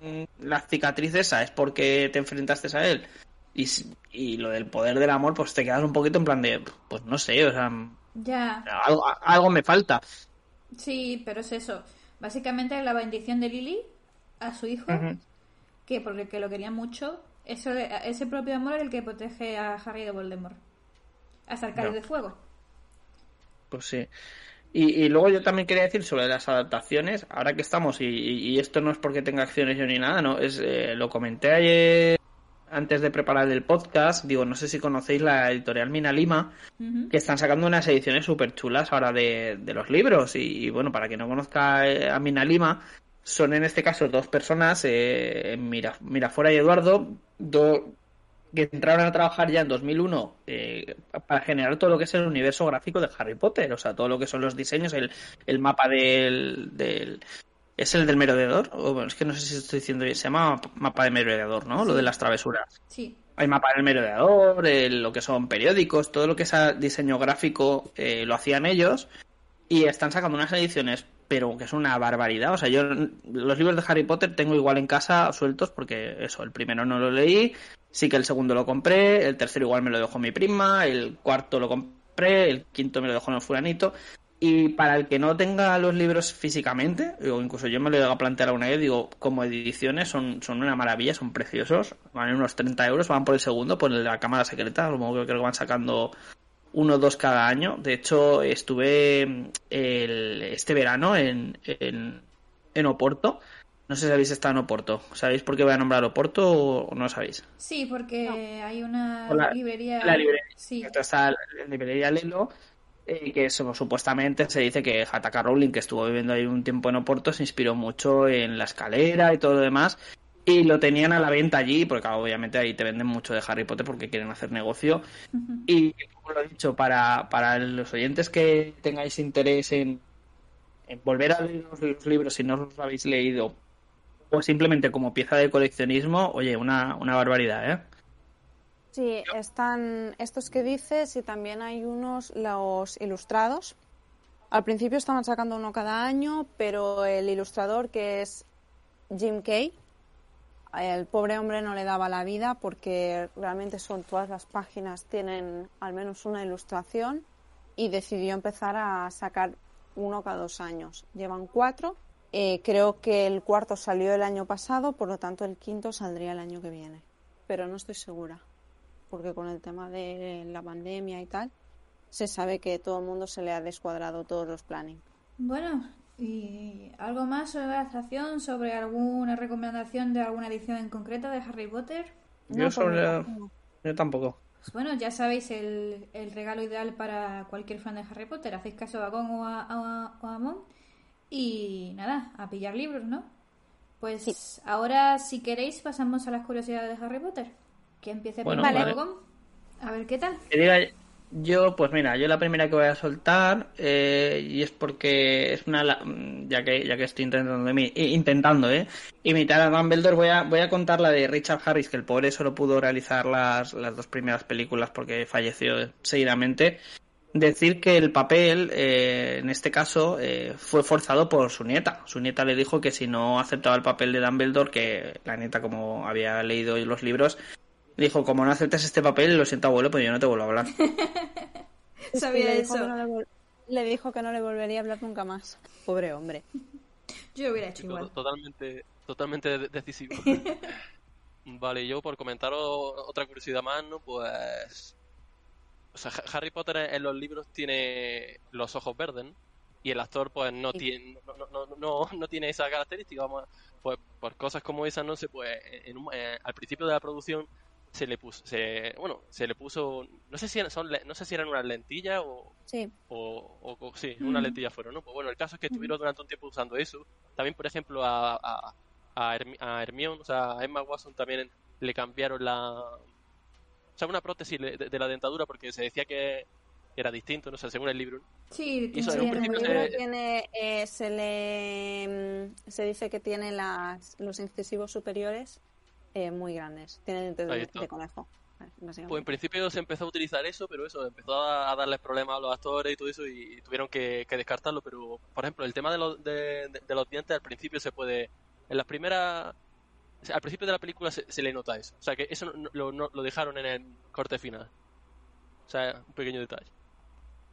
la cicatriz esa es porque te enfrentaste a él. Y, y lo del poder del amor, pues te quedas un poquito en plan de, pues no sé, o sea, Ya, algo, algo me falta. sí, pero es eso. Básicamente la bendición de Lily a su hijo, que porque que lo quería mucho, eso de- ese propio amor es el que protege a Harry de Voldemort. Hasta el Ya. de fuego. Pues sí. Y, y luego yo también quería decir sobre las adaptaciones, ahora que estamos, y, y- y esto no es porque tenga acciones yo ni nada, no, es eh, lo comenté ayer antes de preparar el podcast, digo, no sé si conocéis la editorial Mina Lima, que están sacando unas ediciones súper chulas ahora de, de los libros, y, y bueno, para quien no conozca eh, a Mina Lima, son en este caso dos personas, eh, Mira, Mirafora y Eduardo, do- que entraron a trabajar ya en 2001 eh, para generar todo lo que es el universo gráfico de Harry Potter, o sea, todo lo que son los diseños, el, el mapa del, del... ¿Es el del merodeador? O, bueno, es que no sé si estoy diciendo bien, se llama mapa de merodeador, ¿no? Lo de las travesuras. Sí. Hay mapa del merodeador, lo que son periódicos, todo lo que es diseño gráfico eh, lo hacían ellos y están sacando unas ediciones, pero que es una barbaridad. O sea, yo los libros de Harry Potter tengo igual en casa sueltos porque eso, el primero no lo leí, sí que el segundo lo compré, el tercero igual me lo dejó mi prima, el cuarto lo compré, el quinto me lo dejó en el fulanito. Y para el que no tenga los libros físicamente, o incluso yo me lo he llegado a plantear alguna vez, digo, como ediciones son, son una maravilla, son preciosos, van unos 30 euros, van por el segundo, por el de la cámara secreta, como creo que van sacando uno o dos cada año. De hecho, estuve el, este verano en, en, en Oporto. No sé si habéis estado en Oporto. ¿Sabéis por qué voy a nombrar Oporto o no sabéis? Sí, porque hay una la- librería. la librería. Sí. Está en la librería Lelo, que eso, supuestamente se dice que J.K. Rowling, que estuvo viviendo ahí un tiempo en Oporto, se inspiró mucho en la escalera y todo lo demás. Y lo tenían a la venta allí, porque claro, obviamente ahí te venden mucho de Harry Potter porque quieren hacer negocio. Y como lo he dicho, para, para los oyentes que tengáis interés en, en volver a leer los, los libros si no los habéis leído, o simplemente como pieza de coleccionismo, oye, una, una barbaridad, ¿eh? Sí, están estos que dices y también hay unos, los ilustrados. Al principio estaban sacando uno cada año, pero el ilustrador que es Jim Kay, el pobre hombre no le daba la vida porque realmente son todas las páginas tienen al menos una ilustración y decidió empezar a sacar uno cada dos años. Llevan cuatro. Eh, creo que el cuarto salió el año pasado, por lo tanto el quinto saldría el año que viene. Pero no estoy segura porque con el tema de la pandemia y tal, se sabe que todo el mundo se le ha descuadrado todos los planning. Bueno, ¿y algo más sobre la adaptación? ¿Sobre alguna recomendación de alguna edición en concreto de Harry Potter? Yo No, sobre... no. Yo tampoco. Pues bueno, ya sabéis el, el regalo ideal para cualquier fan de Harry Potter. Hacéis caso a Gon o a, a- o a Mon. Y nada, a pillar libros, ¿no? Pues ahora, si queréis, pasamos a las curiosidades de Harry Potter. Que empiece Bueno, vale. Gon. A ver qué tal. Que diga yo, pues mira, yo la primera que voy a soltar, eh, y es porque es una, mm, ya que, ya que estoy intentando, intentando, eh, imitar a Dumbledore, voy a, voy a contar la de Richard Harris, que el pobre solo pudo realizar las, las dos primeras películas porque falleció seguidamente. Decir que el papel, eh, en este caso, eh, fue forzado por su nieta. Su nieta le dijo que si no aceptaba el papel de Dumbledore, que la nieta, como había leído los libros, dijo, como no aceptas este papel, lo siento abuelo, pues yo no te vuelvo a hablar. Es que Sabía le eso. que no le, dijo que no le volvería a hablar nunca más. Pobre hombre. Yo lo hubiera hecho To- igual. Totalmente, totalmente de- decisivo. vale, yo por comentaros otra curiosidad más, ¿no? Pues. O sea, Ha- Harry Potter en los libros tiene los ojos verdes, ¿no? Y el actor, pues, no Sí. tiene, no, no, no, no, no tiene esa característica. Vamos, a- pues, por cosas como esas, no sé, pues, en un- eh, al principio de la producción se le puso, se, bueno, se le puso, no sé si eran, son, no sé si eran unas lentillas o, Sí, o, o- o- sí, una Ujú. lentilla fueron, ¿no? Pues bueno, el caso es que estuvieron durante un tiempo usando eso. También, por ejemplo, a, a, a, a Hermione, o sea, a Emma Watson también le cambiaron la... O sea, una prótesis de, de la dentadura porque se decía que, era distinto, no sé, según el libro. Sí, eso sí, en un en el libro se- tiene, eh, se le mm, se dice que tiene las, los incisivos superiores eh, muy grandes. Tiene dientes de, de conejo. Pues en principio se empezó a utilizar eso, pero eso empezó a, a darles problemas a los actores y todo eso y tuvieron que, que descartarlo. Pero, por ejemplo, el tema de los, de, de- de los dientes al principio se puede. En las primeras. Al principio de la película se, se le nota eso. O sea, que eso no- no- lo, no- lo dejaron en el corte final. O sea, un pequeño detalle.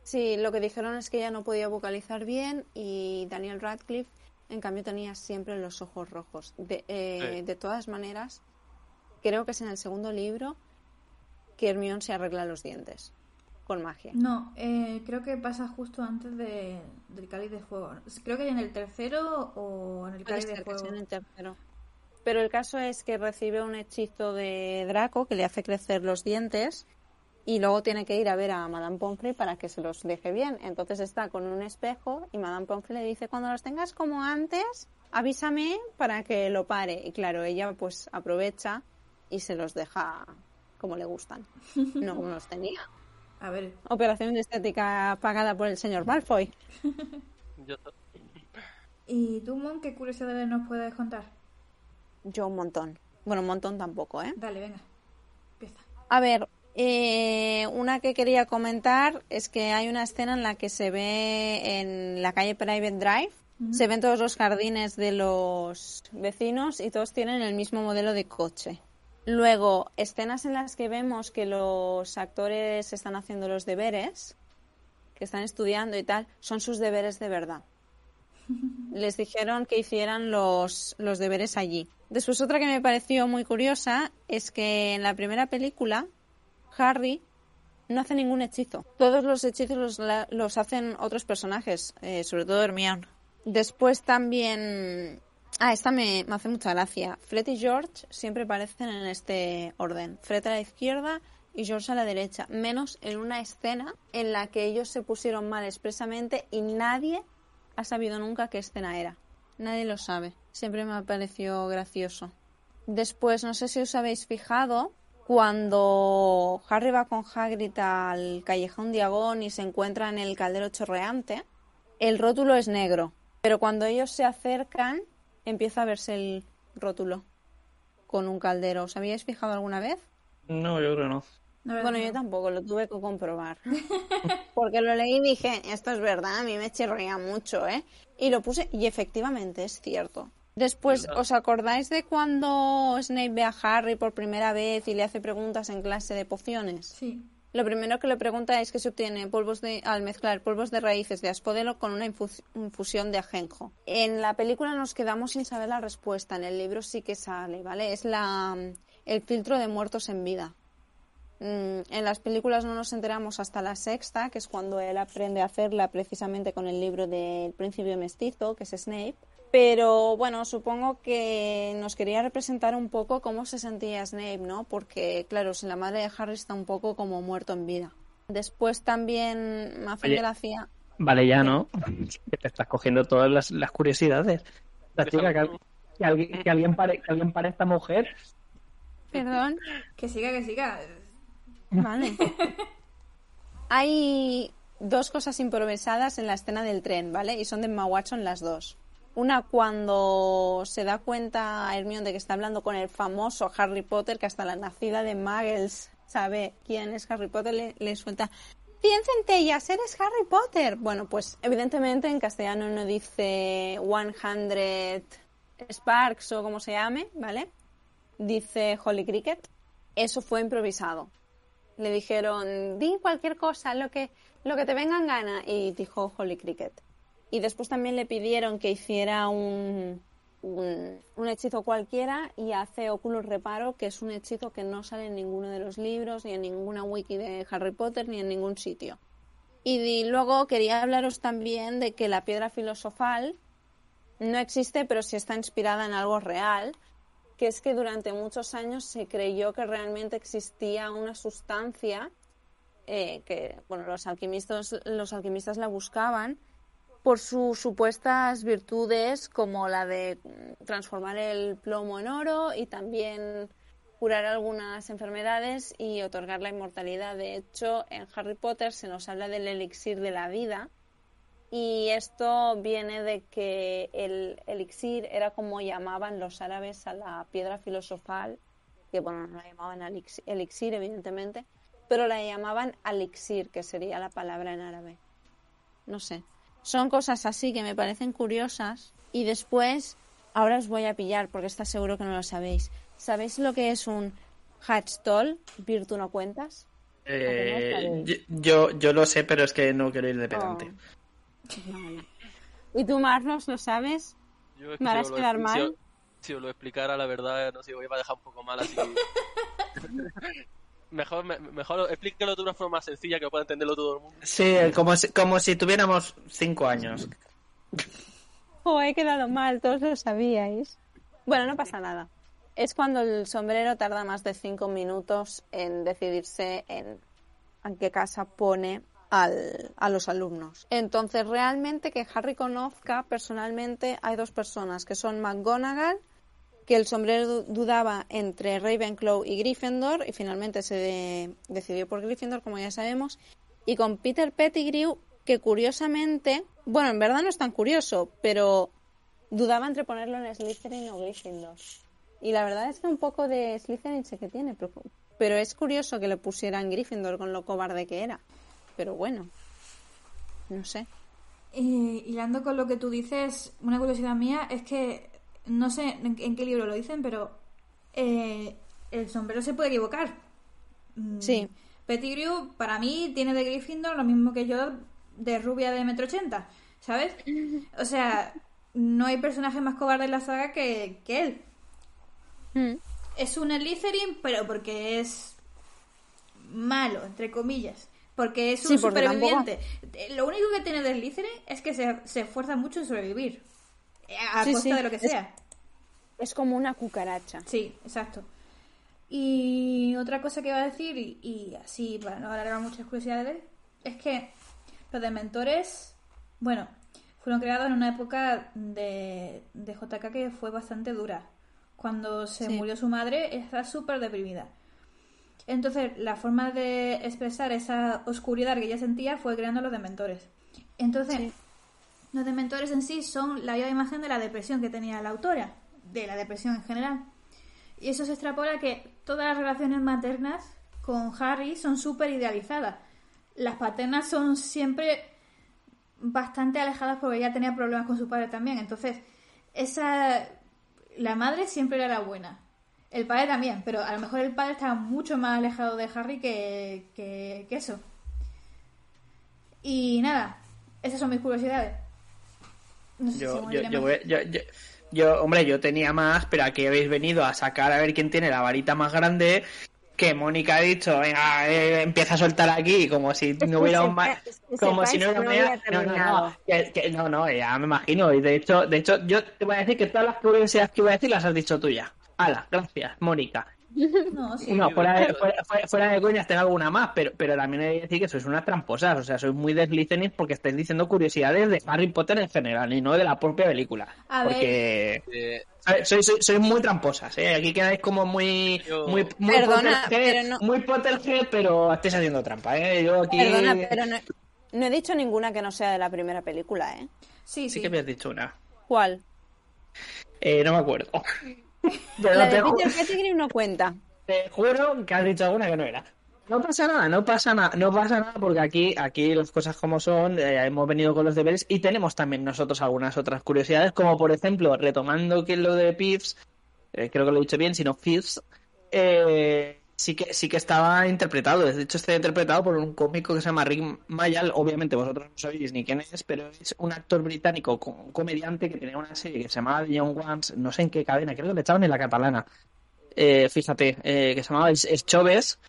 Sí, lo que dijeron es que ella no podía vocalizar bien y Daniel Radcliffe, en cambio, tenía siempre los ojos rojos. De, eh, Sí. de todas maneras, creo que es en el segundo libro que Hermione se arregla los dientes con magia. No, eh, creo que pasa justo antes de, del cáliz de fuego. Creo que en el tercero o en el cáliz de fuego. en el tercero. Pero el caso es que recibe un hechizo de Draco que le hace crecer los dientes y luego tiene que ir a ver a Madame Pomfrey para que se los deje bien. Entonces está con un espejo y Madame Pomfrey le dice, cuando los tengas como antes, avísame para que lo pare. Y claro, ella pues aprovecha y se los deja como le gustan, no como los tenía. A ver, Operación de estética pagada por el señor Malfoy. Está. ¿y tú, Mon, qué curiosidades nos puedes contar? Yo un montón. Bueno, un montón tampoco, ¿eh? Dale, venga, empieza. A ver, eh, una que quería comentar es que hay una escena en la que se ve en la calle Private Drive, se ven todos los jardines de los vecinos y todos tienen el mismo modelo de coche. Luego, escenas en las que vemos que los actores están haciendo los deberes, que están estudiando y tal, son sus deberes de verdad. Les dijeron que hicieran los, los deberes allí. Después otra que me pareció muy curiosa es que en la primera película Harry no hace ningún hechizo. Todos los hechizos los, los hacen otros personajes, eh, sobre todo Hermione. Después también... Ah, esta me, me hace mucha gracia. Fred y George siempre aparecen en este orden. Fred a la izquierda y George a la derecha. Menos en una escena en la que ellos se pusieron mal expresamente y nadie ha sabido nunca qué escena era. Nadie lo sabe. Siempre me ha parecido gracioso. Después, no sé si os habéis fijado, cuando Harry va con Hagrid al callejón Diagón y se encuentra en el caldero chorreante, el rótulo es negro, pero cuando ellos se acercan empieza a verse el rótulo con un caldero. ¿Os habíais fijado alguna vez? No, yo creo que no. No, Bueno, no. yo tampoco, lo tuve que comprobar. Porque lo leí y dije, esto es verdad, a mí me chirría mucho, ¿eh? Y lo puse y efectivamente es cierto. Después, ¿os acordáis de cuando Snape ve a Harry por primera vez y le hace preguntas en clase de pociones? Sí. Lo primero que le pregunta es que se obtiene polvos de, al mezclar polvos de raíces de aspodelo con una infus- infusión de ajenjo. En la película nos quedamos sin saber la respuesta, en el libro sí que sale, ¿vale? Es la, el filtro de muertos en vida. Mm, En las películas no nos enteramos hasta la sexta, que es cuando él aprende a hacerla precisamente con el libro del príncipe mestizo, que es Snape. Pero bueno, supongo que nos quería representar un poco cómo se sentía Snape, ¿no? Porque, claro, si la madre de Harry está un poco como muerto en vida. Después también me hace Oye. gracia. Vale, ya, ¿no? Que te estás cogiendo todas las, las curiosidades. La chica, que, al- que alguien, que alguien pare, que alguien pare a esta mujer. Perdón. Que siga, que siga. Vale. Hay dos cosas improvisadas en la escena del tren, ¿vale? Y son de Emma Watson las dos. Una cuando se da cuenta Hermione de que está hablando con el famoso Harry Potter, que hasta la nacida de Muggles sabe quién es Harry Potter, le, suelta Piensa en ellas, eres Harry Potter. Bueno, pues evidentemente en castellano no dice 100 Sparks o como se llame, ¿vale? Dice Holy Cricket. Eso fue improvisado le dijeron, di cualquier cosa, lo que, lo que te venga en gana, y dijo Holy Cricket. Y después también le pidieron que hiciera un, un, un hechizo cualquiera y hace Oculus Reparo, que es un hechizo que no sale en ninguno de los libros, ni en ninguna wiki de Harry Potter, ni en ningún sitio. Y luego quería hablaros también de que la piedra filosofal no existe, pero sí está inspirada en algo real, que es que durante muchos años se creyó que realmente existía una sustancia eh, que bueno los alquimistas los alquimistas la buscaban por sus supuestas virtudes como la de mm, transformar el plomo en oro y también curar algunas enfermedades y otorgar la inmortalidad. De hecho, en Harry Potter se nos habla del elixir de la vida y esto viene de que el elixir era como llamaban los árabes a la piedra filosofal, que bueno, no la llamaban elixir, evidentemente, pero la llamaban elixir, que sería la palabra en árabe. No sé. Son cosas así que me parecen curiosas y después, ahora os voy a pillar porque está seguro que no lo sabéis. ¿Sabéis lo que es un Hatchtoll? ¿Virtu no cuentas? Eh, yo, yo lo sé, pero es que no quiero ir de pedante. Oh. ¿Y tú, Marlos, lo sabes? ¿Me harás quedar mal? Si, os lo explicara, la verdad, no sé, voy a dejar un poco mal así. mejor, mejor explícalo de una forma más sencilla que pueda entenderlo todo el mundo. Sí, como si, como si tuviéramos cinco años. Oh, he quedado mal, todos lo sabíais. Bueno, no pasa nada es cuando el sombrero tarda más de cinco minutos en decidirse en, en qué casa pone al, a los alumnos. Entonces, realmente que Harry conozca personalmente hay dos personas, que son McGonagall, que el sombrero dudaba entre Ravenclaw y Gryffindor y finalmente se decidió por Gryffindor, como ya sabemos, y con Peter Pettigrew, que curiosamente, bueno, en verdad no es tan curioso, pero dudaba entre ponerlo en Slytherin o Gryffindor. Y la verdad es que un poco de Slytherin sé que tiene, pero, es curioso que le pusieran Gryffindor con lo cobarde que era. Pero bueno, no sé. Y hilando con lo que tú dices, una curiosidad mía es que no sé en, qué libro lo dicen, pero eh, el sombrero se puede equivocar. Mm, sí. Pettigrew, para mí, tiene de Gryffindor lo mismo que yo de rubia de metro ochenta, ¿sabes? O sea, no hay personaje más cobarde en la saga que, que él. Mm. Es un Slytherin, pero porque es malo, entre comillas. Porque es un superviviente. Lo único que tiene de Slytherin es que se, esfuerza mucho en sobrevivir. A costa de lo que sea. Es como una cucaracha. Sí, exacto. Y otra cosa que iba a decir, y, así para no alargar muchas curiosidades, es que los dementores, bueno, fueron creados en una época de, de JK que fue bastante dura cuando se murió su madre, está súper deprimida. Entonces, la forma de expresar esa oscuridad que ella sentía fue creando los dementores. Entonces, los dementores en sí son la viva imagen de la depresión que tenía la autora, de la depresión en general. Y eso se extrapola que todas las relaciones maternas con Harry son súper idealizadas. Las paternas son siempre bastante alejadas porque ella tenía problemas con su padre también. Entonces, esa la madre siempre era la buena. El padre también, pero a lo mejor el padre estaba mucho más alejado de Harry que, que, eso. Y nada, esas son mis curiosidades. Yo, yo, hombre, yo tenía más, pero aquí habéis venido a sacar a ver quién tiene la varita más grande que Mónica ha dicho, venga, eh, empieza a soltar aquí, como si no hubiera un como si no hubiera no, no, no, no, no, ya me imagino, y de hecho, de hecho, yo te voy a decir que todas las curiosidades que voy a decir las has dicho tú ya. Hala, gracias, Mónica. No, sí, no fuera, de, fuera, de coñas tengo alguna más, pero, pero también hay que decir que sois unas tramposas, o sea, sois muy deslicenis porque estáis diciendo curiosidades de Harry Potter en general y no de la propia película. porque sois, sois, muy tramposas, ¿eh? Aquí quedáis como muy, muy, muy Perdona, pero no... muy Potterhead, pero estáis haciendo trampa, ¿eh? Yo aquí... Perdona, pero no, no, he dicho ninguna que no sea de la primera película, ¿eh? Sí, sí. Sí que me has dicho una. ¿Cuál? Eh, no me acuerdo. la de Peter Pettigrew no cuenta. Te juro que has dicho alguna que no era. No pasa nada, no pasa nada, no pasa nada porque aquí, aquí las cosas como son, eh, hemos venido con los deberes y tenemos también nosotros algunas otras curiosidades, como por ejemplo, retomando que lo de Pips, eh, creo que lo he dicho bien, sino Pips, eh, sí que sí que estaba interpretado, de hecho está interpretado por un cómico que se llama Rick Mayall, obviamente vosotros no sabéis ni quién es, pero es un actor británico, un comediante que tenía una serie que se llamaba Young Ones, no sé en qué cadena, creo que le echaban en la catalana, fíjate, que se llamaba Choves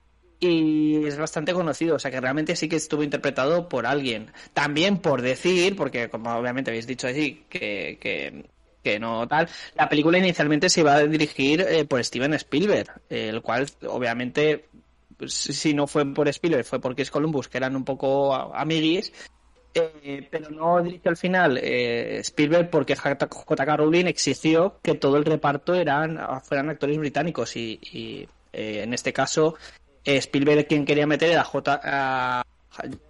y es bastante conocido, o sea que realmente sí que estuvo interpretado por alguien. También por decir, porque como obviamente habéis dicho así, que, que, no tal, la película inicialmente se iba a dirigir eh, por Steven Spielberg, el cual obviamente pues, si no fue por Spielberg fue porque es Columbus, que eran un poco amiguis, eh, pero no dirigió al final eh, Spielberg porque J.K. Rowling exigió que todo el reparto eran fueran actores británicos y Eh, en este caso, Spielberg quien quería meter era J. a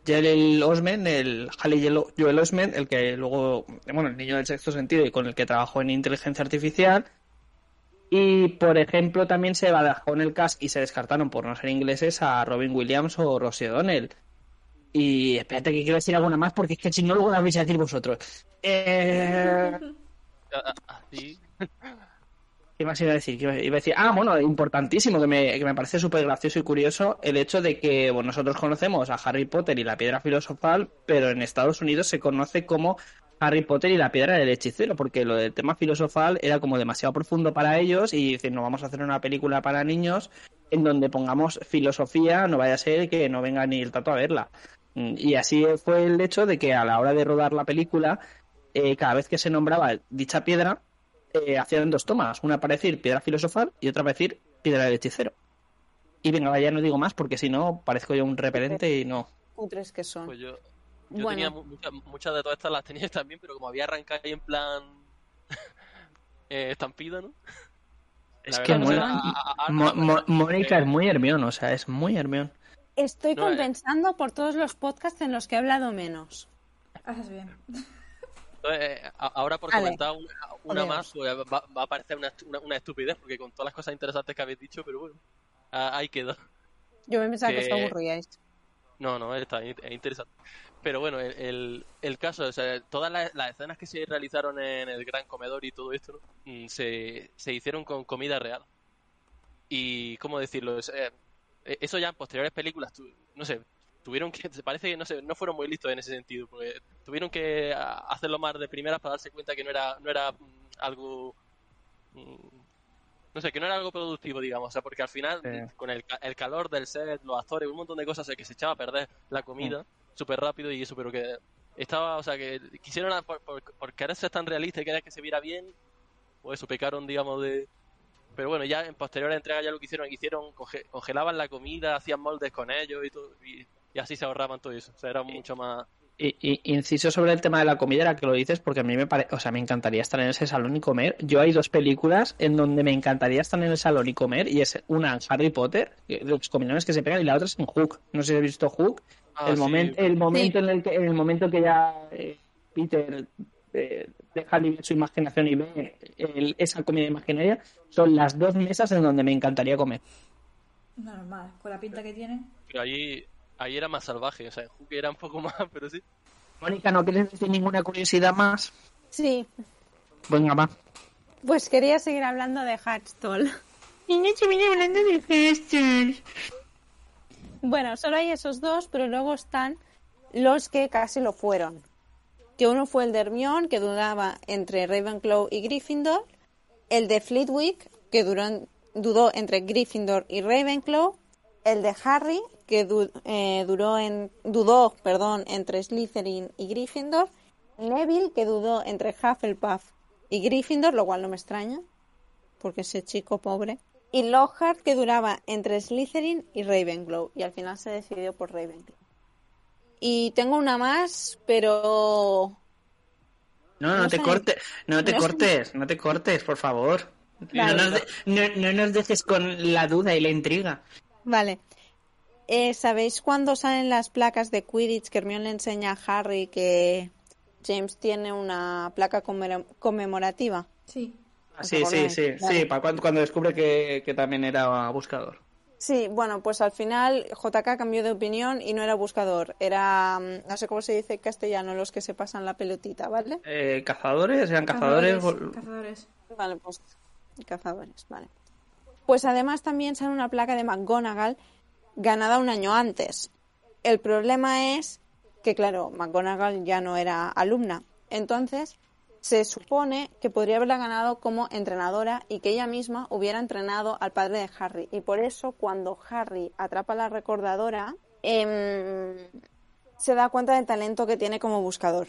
Joel Osment, el Haley Joel Osment, el que luego, bueno, el niño del sexto sentido y con el que trabajó en inteligencia artificial. Y, por ejemplo, también se bajó en el cast y se descartaron por no ser ingleses a Robin Williams o Rosie O'Donnell. Y espérate que quiero decir alguna más porque es que si no luego la vais a decir vosotros. Eh... Así. ¿Qué más iba a decir? ¿Qué iba decir? Ah, bueno, importantísimo, que me, que me parece súper gracioso y curioso el hecho de que nosotros conocemos a Harry Potter y la piedra filosofal, pero en Estados Unidos se conoce como Harry Potter y la piedra del hechicero, porque lo del tema filosofal era como demasiado profundo para ellos y dicen, no vamos a hacer una película para niños en donde pongamos filosofía, no vaya a ser que no venga ni el tato a verla. Y así fue el hecho de que a la hora de rodar la película, eh, cada vez que se nombraba dicha piedra, eh, hacían dos tomas, una para decir piedra filosofal y otra para decir piedra del hechicero. Y venga, ya no digo más porque si no parezco yo un repelente y no. Cutres que son. Pues yo, yo Bueno. tenía mu- muchas, muchas de todas estas las tenía también, pero como había arrancado ahí en plan eh, estampida, ¿no? Es que Mónica es muy Hermión, o sea, es muy Hermión. Estoy No, eh. compensando por todos los podcasts en los que he hablado menos. Haces bien. Entonces, eh, ahora por comentar una, más, pues, va, va a parecer una, una, una estupidez, porque con todas las cosas interesantes que habéis dicho, pero bueno, ah, ahí queda. Yo me pensaba que, Que- os aburríais. No, no, está es interesante. Pero bueno, el, el, el caso, o sea, todas las, las escenas que se realizaron en el gran comedor y todo esto, ¿no? Mm, se, se hicieron con comida real. Y, ¿cómo decirlo? Eh, eso ya en posteriores películas, tu- no sé, tuvieron que, se parece que no sé, no fueron muy listos en ese sentido, porque tuvieron que a- hacerlo más de primeras para darse cuenta que no era, no era mm, algo, mm, no sé, que no era algo productivo, digamos, o sea, porque al final, Sí. con el, el calor del set, los actores, un montón de cosas, o sea, que se echaba a perder la comida súper rápido y eso, pero que estaba, o sea, que quisieron, a- por, por, por querer ser tan realista y querer que se viera bien, o eso, pecaron, digamos, de... Pero bueno, ya en posteriores entregas ya lo que hicieron, hicieron, conge- congelaban la comida, hacían moldes con ellos y todo, y, y así se ahorraban todo eso, o sea, era mucho más... Y, y- inciso sobre el tema de la comida, ahora que lo dices, porque a mí me parece, o sea, me encantaría estar en ese salón y comer. Yo hay dos películas en donde me encantaría estar en el salón y comer, y es una en Harry Potter, los combinados que se pegan, y la otra es en Hook. No sé si has visto Hook. Ah, el, sí, momen- el momento en el que, en el momento que ya eh, Peter eh, deja libre su imaginación y ve el- esa comida imaginaria, son las dos mesas en donde me encantaría comer. Normal, con la pinta que tienen. Pero ahí, ahí era más salvaje, o sea, en Hook era un poco más, pero sí. Mónica, ¿no quieres decir ninguna curiosidad más? Sí, Venga, va. pues quería seguir hablando de Hatchtoll. Y no se viene hablando de Heston. Bueno, solo hay esos dos, pero luego están los que casi lo fueron. Que uno fue el de Hermione, que dudaba entre Ravenclaw y Gryffindor. El de Flitwick, que duró dudó entre Gryffindor y Ravenclaw. El de Harry, que du- eh, duró en, dudó perdón, entre Slytherin y Gryffindor. Neville, que dudó entre Hufflepuff y Gryffindor, lo cual no me extraña, porque ese chico pobre. Y Lockhart, que duraba entre Slytherin y Ravenclaw, y al final se decidió por Ravenclaw. Y tengo una más, pero No, no, No te sé. cortes, no te No sé. cortes, no te cortes, por favor. Vale. No, nos de- no- no nos dejes con la duda y la intriga. Vale. Eh, ¿Sabéis cuándo salen las placas de Quidditch que Hermione le enseña a Harry que James tiene una placa conmemora- conmemorativa? Sí. Ah, ¿Os sí, sí, sí, sí, para cuando, cuando descubre que, que también era buscador. Sí, bueno, pues al final JK cambió de opinión y no era buscador, era, mm, no sé cómo se dice en castellano, los que se pasan la pelotita, ¿vale? Eh, ¿Cazadores? ¿Eran cazadores? Cazadores. cazadores. Vale, pues cazadores, vale. Pues además también sale una placa de McGonagall ganada un año antes. El problema es que, claro, McGonagall ya no era alumna. Entonces, se supone que podría haberla ganado como entrenadora y que ella misma hubiera entrenado al padre de Harry. Y por eso, cuando Harry atrapa a la recordadora, em, se da cuenta del talento que tiene como buscador.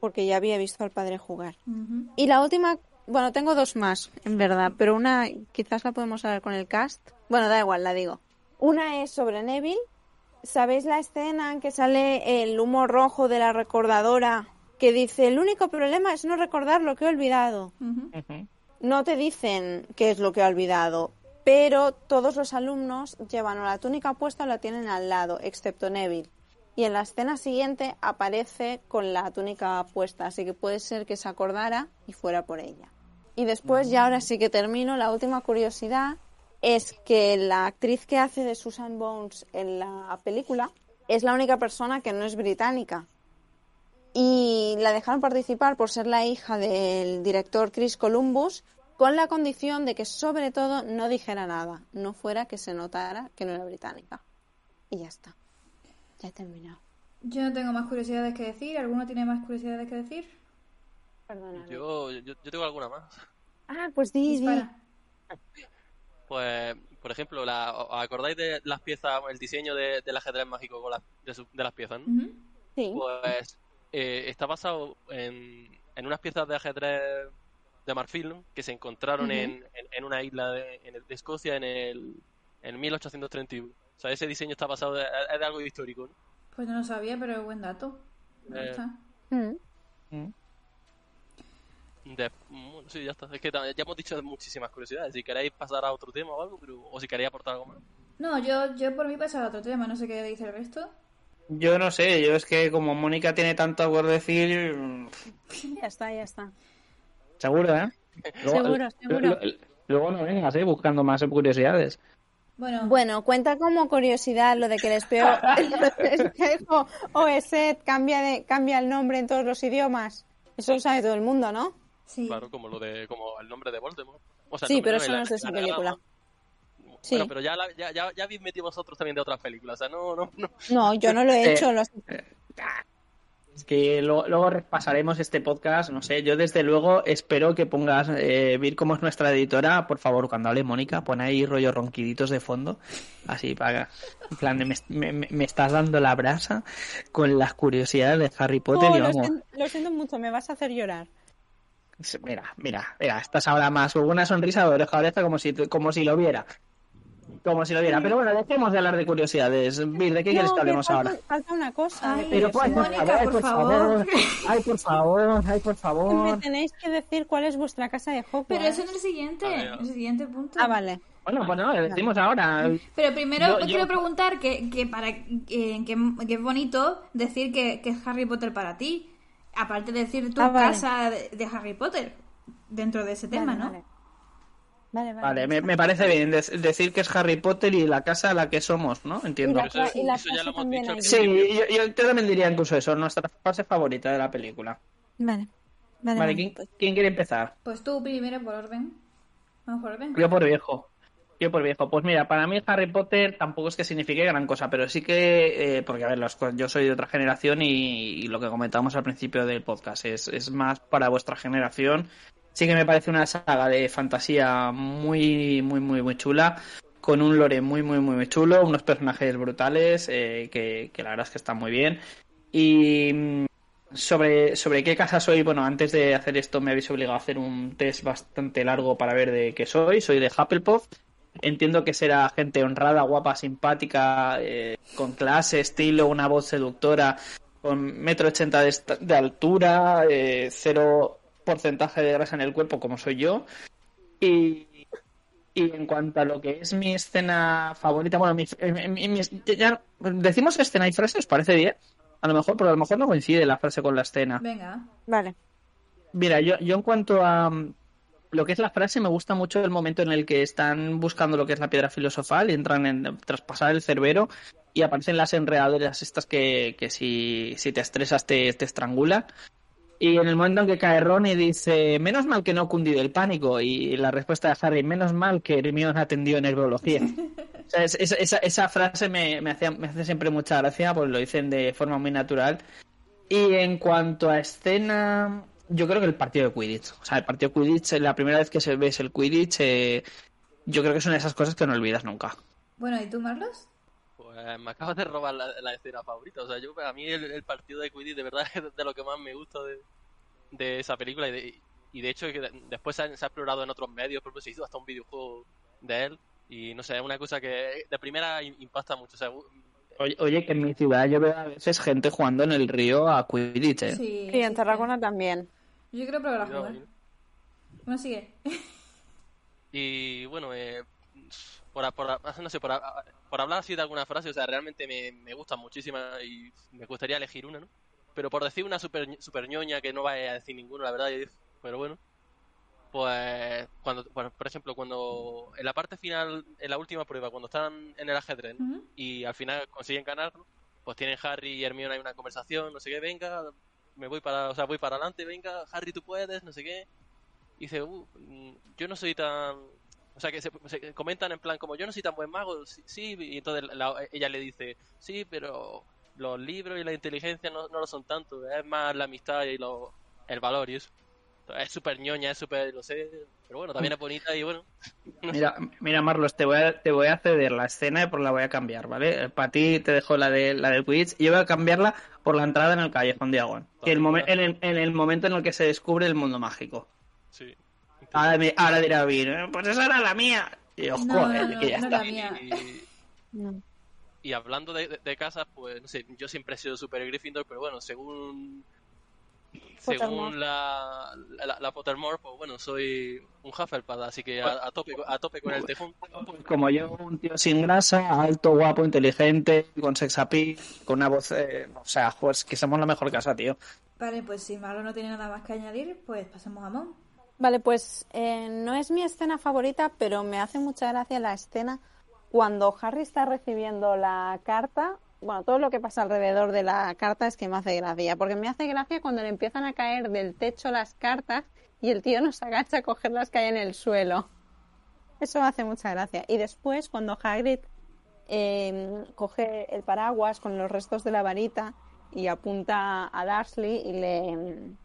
Porque ya había visto al padre jugar. Y la última, bueno, tengo dos más, en verdad, pero una quizás la podemos hablar con el cast. Bueno, da igual, la digo. Una es sobre Neville. ¿Sabéis la escena en que sale el humo rojo de la recordadora que dice, el único problema es no recordar lo que he olvidado? No te dicen qué es lo que ha olvidado, pero todos los alumnos llevan o la túnica puesta o la tienen al lado, excepto Neville. Y en la escena siguiente aparece con la túnica puesta, así que puede ser que se acordara y fuera por ella. Y después, ya ahora sí que termino, la última curiosidad es que la actriz que hace de Susan Bones en la película es la única persona que no es británica. Y la dejaron participar por ser la hija del director Chris Columbus, con la condición de que sobre todo no dijera nada, no fuera que se notara que no era británica. Y ya está. Ya he terminado. Yo no tengo más curiosidades que decir. ¿Alguno tiene más curiosidades que decir? Perdona. Yo, yo, yo tengo alguna más. Ah, pues di, di. Pues, por ejemplo, la, ¿os acordáis de las piezas, el diseño de- del ajedrez mágico con de, su- de las piezas? ¿no? Sí. Pues eh, está basado en, en unas piezas de ajedrez de marfil ¿no? que se encontraron en, en- en una isla de, en el- de Escocia en el en 1831. O sea, ese diseño está basado, es de algo histórico. ¿no? Pues no lo sabía, pero es buen dato. Eh, gusta. Mm. De- bueno, sí, ya está. Es que ya hemos dicho muchísimas curiosidades. Si queréis pasar a otro tema o algo, pero, o si queréis aportar algo más. No, yo, yo por mí pasaba a otro tema. No sé qué dice el resto. Yo no sé, yo es que como Mónica tiene tanto por decir, Ya está, ya está. seguro, ¿eh? Seguro, seguro. lo- Luego no vengas, ¿eh? Buscando más curiosidades. Bueno, Bueno, cuenta como curiosidad lo de que el espejo, el espejo OESET cambia, de, cambia el nombre en todos los idiomas. Eso lo sabe todo el mundo, ¿no? Sí. Claro, como lo de como el nombre de Voldemort. O sea, Sí, pero eso no es de esa el película. Sí. Bueno, pero ya, la- ya, ya, ya habéis metido vosotros también de otras películas. O sea, no, no, no. No, yo no lo he Eh, hecho. lo- Es que lo- luego repasaremos este podcast, no sé, yo desde luego espero que pongas, eh, Vir como es nuestra editora, por favor, cuando hable Mónica, pon ahí rollo ronquiditos de fondo, así para, en plan, de me, me- me estás dando la brasa con las curiosidades de Harry Potter Oh, y lo, siento, lo siento mucho, me vas a hacer llorar. Mira, mira, mira, estás ahora más con una sonrisa de oreja a oreja como si, como si lo viera. Como si lo viera. Pero bueno, dejemos de hablar de curiosidades. Vir, ¿de qué quieres que hablemos falta, ahora? falta una cosa. Ay, Pero pues, por Mónica, favor, ay, por por favor. favor, ay, por favor, ay, por Me tenéis que decir cuál es vuestra casa de Hogwarts. Pero eso en el siguiente. En el siguiente punto. Ah, vale. Bueno, pues no, le decimos ahora. Pero primero Yo- yo- quiero preguntar que, que para que, que- que es bonito decir que, que es Harry Potter para ti. Aparte de decir tu Ah, vale. casa de, Harry Potter dentro de ese tema, Vale, ¿no? Vale, vale. vale. Vale, me, me parece bien de- decir que es Harry Potter y la casa a la que somos, ¿no? Entiendo. Eso- ya lo hemos dicho. Sí, yo, yo- también diría incluso eso, nuestra fase favorita de la película. Vale. Vale, Vale, vale. ¿quién, quién quiere empezar? Pues tú primero por orden. Vamos por orden. Yo por viejo. Yo por viejo. Pues mira, para mí Harry Potter tampoco es que signifique gran cosa, pero sí que, eh, porque a ver, cosas- yo soy de otra generación y, lo que comentamos al principio del podcast es, es más para vuestra generación. Sí que me parece una saga de fantasía muy, muy, muy, muy chula, con un lore muy, muy, muy, muy chulo, unos personajes brutales eh, que, que la verdad es que están muy bien. Y mm, sobre, sobre qué casa soy, bueno, antes de hacer esto me habéis obligado a hacer un test bastante largo para ver de qué soy. Soy de Hufflepuff. Entiendo que será gente honrada, guapa, simpática, eh, con clase, estilo, una voz seductora, con metro ochenta de, altura, eh, cero porcentaje de grasa en el cuerpo, como soy yo. Y, y en cuanto a lo que es mi escena favorita, bueno, mi, eh, mi- mi- ya, decimos escena y frase, ¿os parece bien? A lo mejor, pero a lo mejor no coincide la frase con la escena. Venga. Vale. Mira, yo, yo en cuanto a lo que es la frase, me gusta mucho el momento en el que están buscando lo que es la piedra filosofal y entran en traspasar el cerbero y aparecen las enredaderas estas que, que si, si te estresas te, te estrangulan. Y en el momento en que cae Ron y dice, menos mal que no cundí del pánico. Y la respuesta de Harry, menos mal que Hermione atendió en herbología. O sea, es- es- esa, esa frase me, me, hacía- me hace siempre mucha gracia, pues lo dicen de forma muy natural. Y en cuanto a escena, yo creo que el partido de Quidditch. O sea, el partido de Quidditch, la primera vez que se ves el Quidditch, eh, yo creo que son esas cosas que no olvidas nunca. Bueno, ¿y tú, Marlos? Pues me acabas de robar la, la escena favorita. O sea, yo a mí el, el partido de Quidditch de verdad es de lo que más me gusta de, de esa película. Y de, y de hecho que de- después se ha, se ha explorado en otros medios, por ejemplo, se hizo hasta un videojuego de él. Y no sé, es una cosa que de primera im- impacta mucho. O sea, Oye, oye, que en mi ciudad yo veo a veces gente jugando en el río a Quidditch, ¿eh? Sí. Y en Tarragona también. Yo quiero probar a jugar. Bueno, sigue. Y bueno, eh, por, por, no sé, por, por, hablar así de alguna frase, o sea, realmente me, me gusta muchísimo y me gustaría elegir una, ¿no? Pero por decir una super, super ñoña que no vaya a decir ninguno, la verdad, pero bueno. Pues, cuando, por, ejemplo, cuando en la parte final, en la última prueba, cuando están en el ajedrez y al final consiguen ganar, pues tienen Harry y Hermione hay una conversación, no sé qué, venga, me voy para, o sea, voy para adelante, venga, Harry tú puedes, no sé qué. Y dice, uh, mm, yo no soy tan, o sea, que se, comentan en plan como yo no soy tan buen mago, sí, y entonces ella le dice, sí, pero los libros y la inteligencia no, no lo son tanto, es más la amistad y lo, el valor y eso es súper ñoña, es súper, no sé, pero bueno, también es bonita y bueno. Mira, mira Marlos, te voy a, te voy a ceder la escena y por la voy a cambiar, ¿vale? Para ti te dejo la de la del Quidditch y yo voy a cambiarla por la entrada en el callejón de Agua. El en, el, en el momento en el que se descubre el mundo mágico. Sí. Ahora, dirá bien, pues esa era la mía. Y yo, joder, que ya está. Y, hablando de, de, casas, pues no sé, yo siempre he sido súper Gryffindor, pero bueno, según según la, la, Pottermore, pues bueno, soy un Hufflepuff, así que a, tope, a tope con el tejón. Como yo, un tío sin grasa, alto, guapo, inteligente, con sex appeal, con una voz, eh, o sea, pues que somos la mejor casa, tío. Vale, pues si Malo no tiene nada más que añadir, pues pasamos a Mon. Vale, pues eh, no es mi escena favorita, pero me hace mucha gracia la escena cuando Harry está recibiendo la carta bueno, todo lo que pasa alrededor de la carta es que me hace gracia, porque me hace gracia cuando le empiezan a caer del techo las cartas y el tío nos agacha a coger las que hay en el suelo. Eso hace mucha gracia. Y después, cuando Hagrid em, coge el paraguas con los restos de la varita y apunta a Dursley y le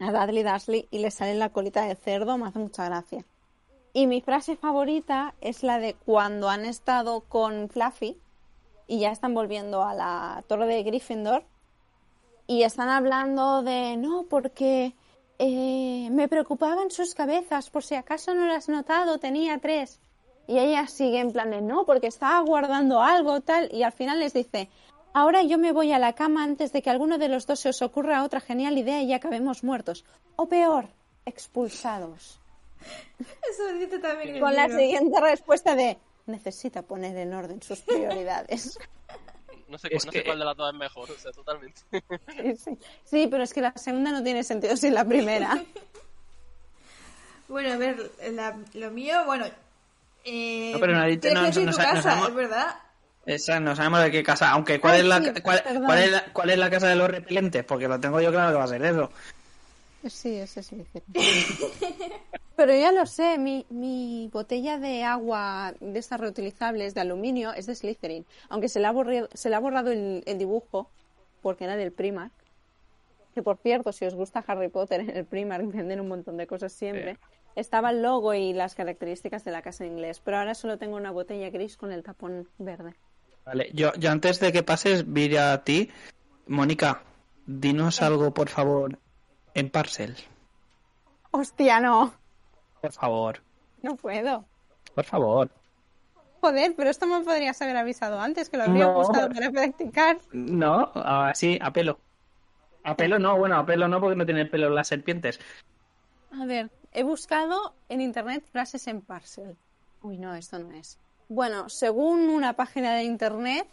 a Dudley Dursley y le sale la colita de cerdo, me hace mucha gracia. Y mi frase favorita es la de cuando han estado con Fluffy y ya están volviendo a la torre de Gryffindor y están hablando de no, porque eh, me preocupaban sus cabezas, por si acaso no las has notado, tenía tres. Y ella sigue en plan de no, porque estaba guardando algo, tal, y al final les dice, ahora yo me voy a la cama antes de que alguno de los dos se os ocurra otra genial idea y acabemos muertos. O peor, expulsados. Eso dice también. Con la siguiente respuesta de necesita poner en orden sus prioridades. No sé, cuál de las dos es mejor, o sea, totalmente. Sí, pero es que la segunda no tiene sentido sin la primera. bueno, a ver, lo mío, bueno. Eh, no, pero nadie no, no, tu casa, es verdad. Esa, no sabemos de qué casa. Aunque, ¿cuál, es, la, cuál, es la, ¿cuál es la casa de los repelentes? Porque lo tengo yo claro que va a ser eso. Sí, ese es Pero ya lo sé, mi, mi botella de agua de estas reutilizables de aluminio es de Slytherin. Aunque se le ha borrado, se le ha borrado el, dibujo porque era del Primark. Que por cierto, si os gusta Harry Potter en el Primark venden un montón de cosas siempre. Estaba el logo y las características de la casa en inglés. Pero ahora solo tengo una botella gris con el tapón verde. Vale, yo, yo antes de que pases, vi a ti. Mónica, dinos algo, por favor, en Parcel. Hostia, no. Por favor. No puedo. Por favor. Joder, pero esto me podrías haber avisado antes, que lo habría buscado para practicar. No, así, a pelo. A pelo no, bueno, a pelo no, porque no tiene pelo las serpientes. A ver, he buscado en internet frases en parcel. Uy, no, esto no es. Bueno, según una página de internet,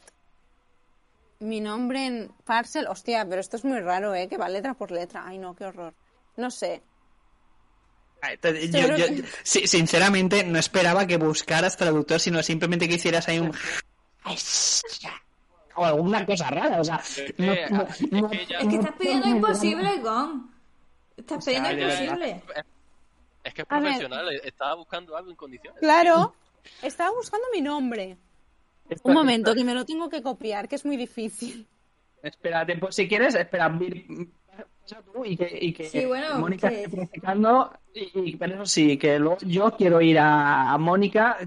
mi nombre en parcel, hostia, pero esto es muy raro, ¿eh? Que va letra por letra. Ay, no, qué horror. No sé. Yo, sinceramente, no esperaba que buscaras traductor, sino simplemente que hicieras ahí un. o alguna cosa rara, o sea. es que estás pidiendo imposible, Gon. Estás pidiendo imposible. Es que es profesional, estaba buscando algo en condiciones. Claro, estaba buscando mi nombre. Un momento, que me lo tengo que copiar, que es muy difícil. Espérate, pues si quieres, espera, y que, y que sí, bueno, Mónica esté practicando. Y, pero eso sí, que yo quiero ir a, Mónica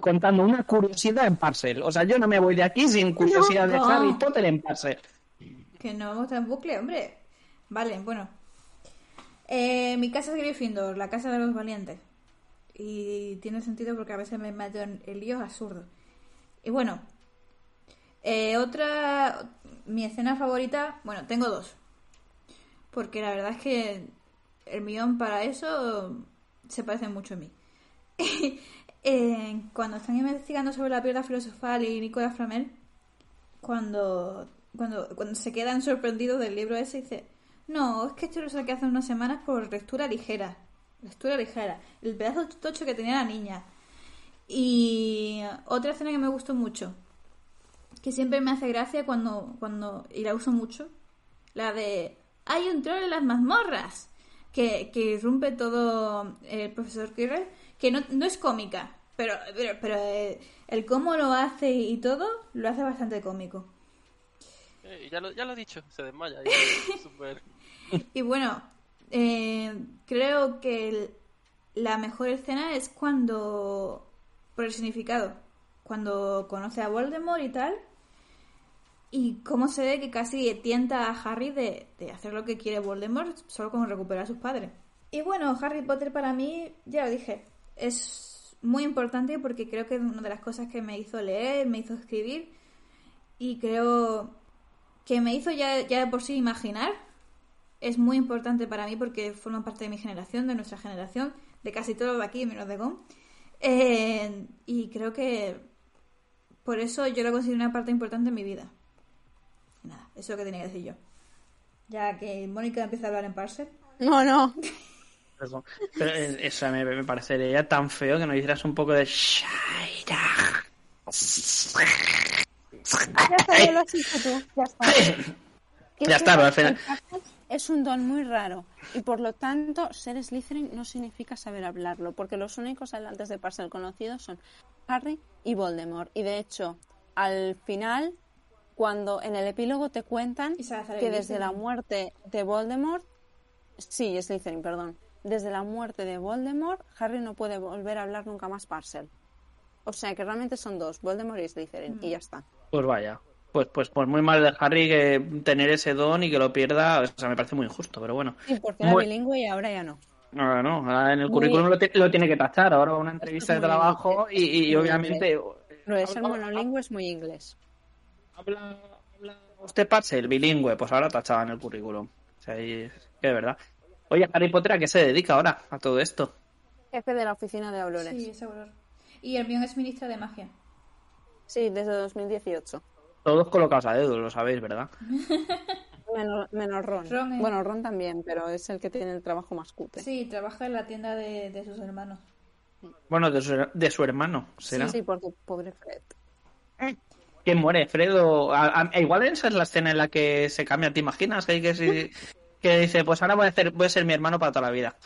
contando una curiosidad en Parcel. O sea, yo no me voy de aquí sin curiosidad de Harry Potter en Parcel. Que no vamos a en bucle, hombre. Vale, bueno. Eh, mi casa es Gryffindor, la casa de los valientes. Y tiene sentido porque a veces me meto en el lío absurdo. Y bueno, eh, otra, mi escena favorita, bueno, tengo dos. Porque la verdad es que el millón para eso se parece mucho a mí. eh, cuando están investigando sobre la piedra filosofal y Nicolás Flamel, cuando, cuando, cuando se quedan sorprendidos del libro ese, dice, no, es que esto lo saqué hace unas semanas por lectura ligera. Lectura ligera. El pedazo tocho que tenía la niña. Y otra escena que me gustó mucho, que siempre me hace gracia cuando, cuando y la uso mucho, la de hay un troll en las mazmorras, que, que irrumpe todo el profesor Quirrell, que no, no es cómica, pero, pero, pero eh, el cómo lo hace y todo lo hace bastante cómico. Eh, ya, lo, ya lo he dicho, se desmaya. Super... Y bueno, eh, creo que el- la mejor escena es cuando, por el significado, cuando conoce a Voldemort y tal, y cómo se ve que casi tienta a Harry de, de hacer lo que quiere Voldemort solo con recuperar a sus padres. Y bueno, Harry Potter para mí, ya lo dije, es muy importante porque creo que es una de las cosas que me hizo leer, me hizo escribir y creo que me hizo ya, ya de por sí imaginar es muy importante para mí porque forma parte de mi generación, de nuestra generación, de casi todos de aquí, menos de Gon. Eh, y creo que por eso yo lo considero una parte importante en mi vida. Y nada, eso es lo que tenía que decir yo. Ya que Mónica empieza a hablar en parser. No, no. Eso, pero eh, eso me, me parecería tan feo que nos hicieras un poco de Shaira. Ya está, lo has dicho tú. Ya está. Ya es está, pero al final- Es un don muy raro y por lo tanto ser Slytherin no significa saber hablarlo porque los únicos hablantes de Parcel conocidos son Harry y Voldemort y de hecho al final cuando en el epílogo te cuentan que el desde la muerte de Voldemort sí Slytherin perdón desde la muerte de Voldemort Harry no puede volver a hablar nunca más Parcel o sea que realmente son dos Voldemort y Slytherin y ya está Pues vaya. Pues, pues, pues muy mal de Harry que tener ese don y que lo pierda. O sea, me parece muy injusto, pero bueno. sí porque era Muy- bilingüe y ahora ya no Ahora no, ahora en el Muy- currículum lo, ti- lo tiene que tachar. Ahora una entrevista de trabajo y, obviamente. Lo de ser habla- monolingüe es muy inglés. Habla, habla usted Parcel, bilingüe, pues ahora tachaba en el currículum. O sea, y es que de verdad. Oye, Harry Potter, ¿a qué se dedica ahora a todo esto? Jefe de la oficina de Aurores. Sí, Sí, ese olor. Y el mío es ministra de magia. desde 2018. Todos colocados a dedo, lo sabéis, ¿verdad? Menos, menos Ron. Ron, eh. Bueno, Ron también, pero es el que tiene el trabajo más cutre. Sí, trabaja en la tienda de, de sus hermanos. Bueno, de su, de su hermano, ¿será? Sí, sí, porque pobre Fred. ¿Quién muere? ¿Fred o...? a- a- igual esa es la escena en la que se cambia, ¿te imaginas? Que, hay que, si- que dice, pues ahora voy a, hacer, voy a ser mi hermano para toda la vida.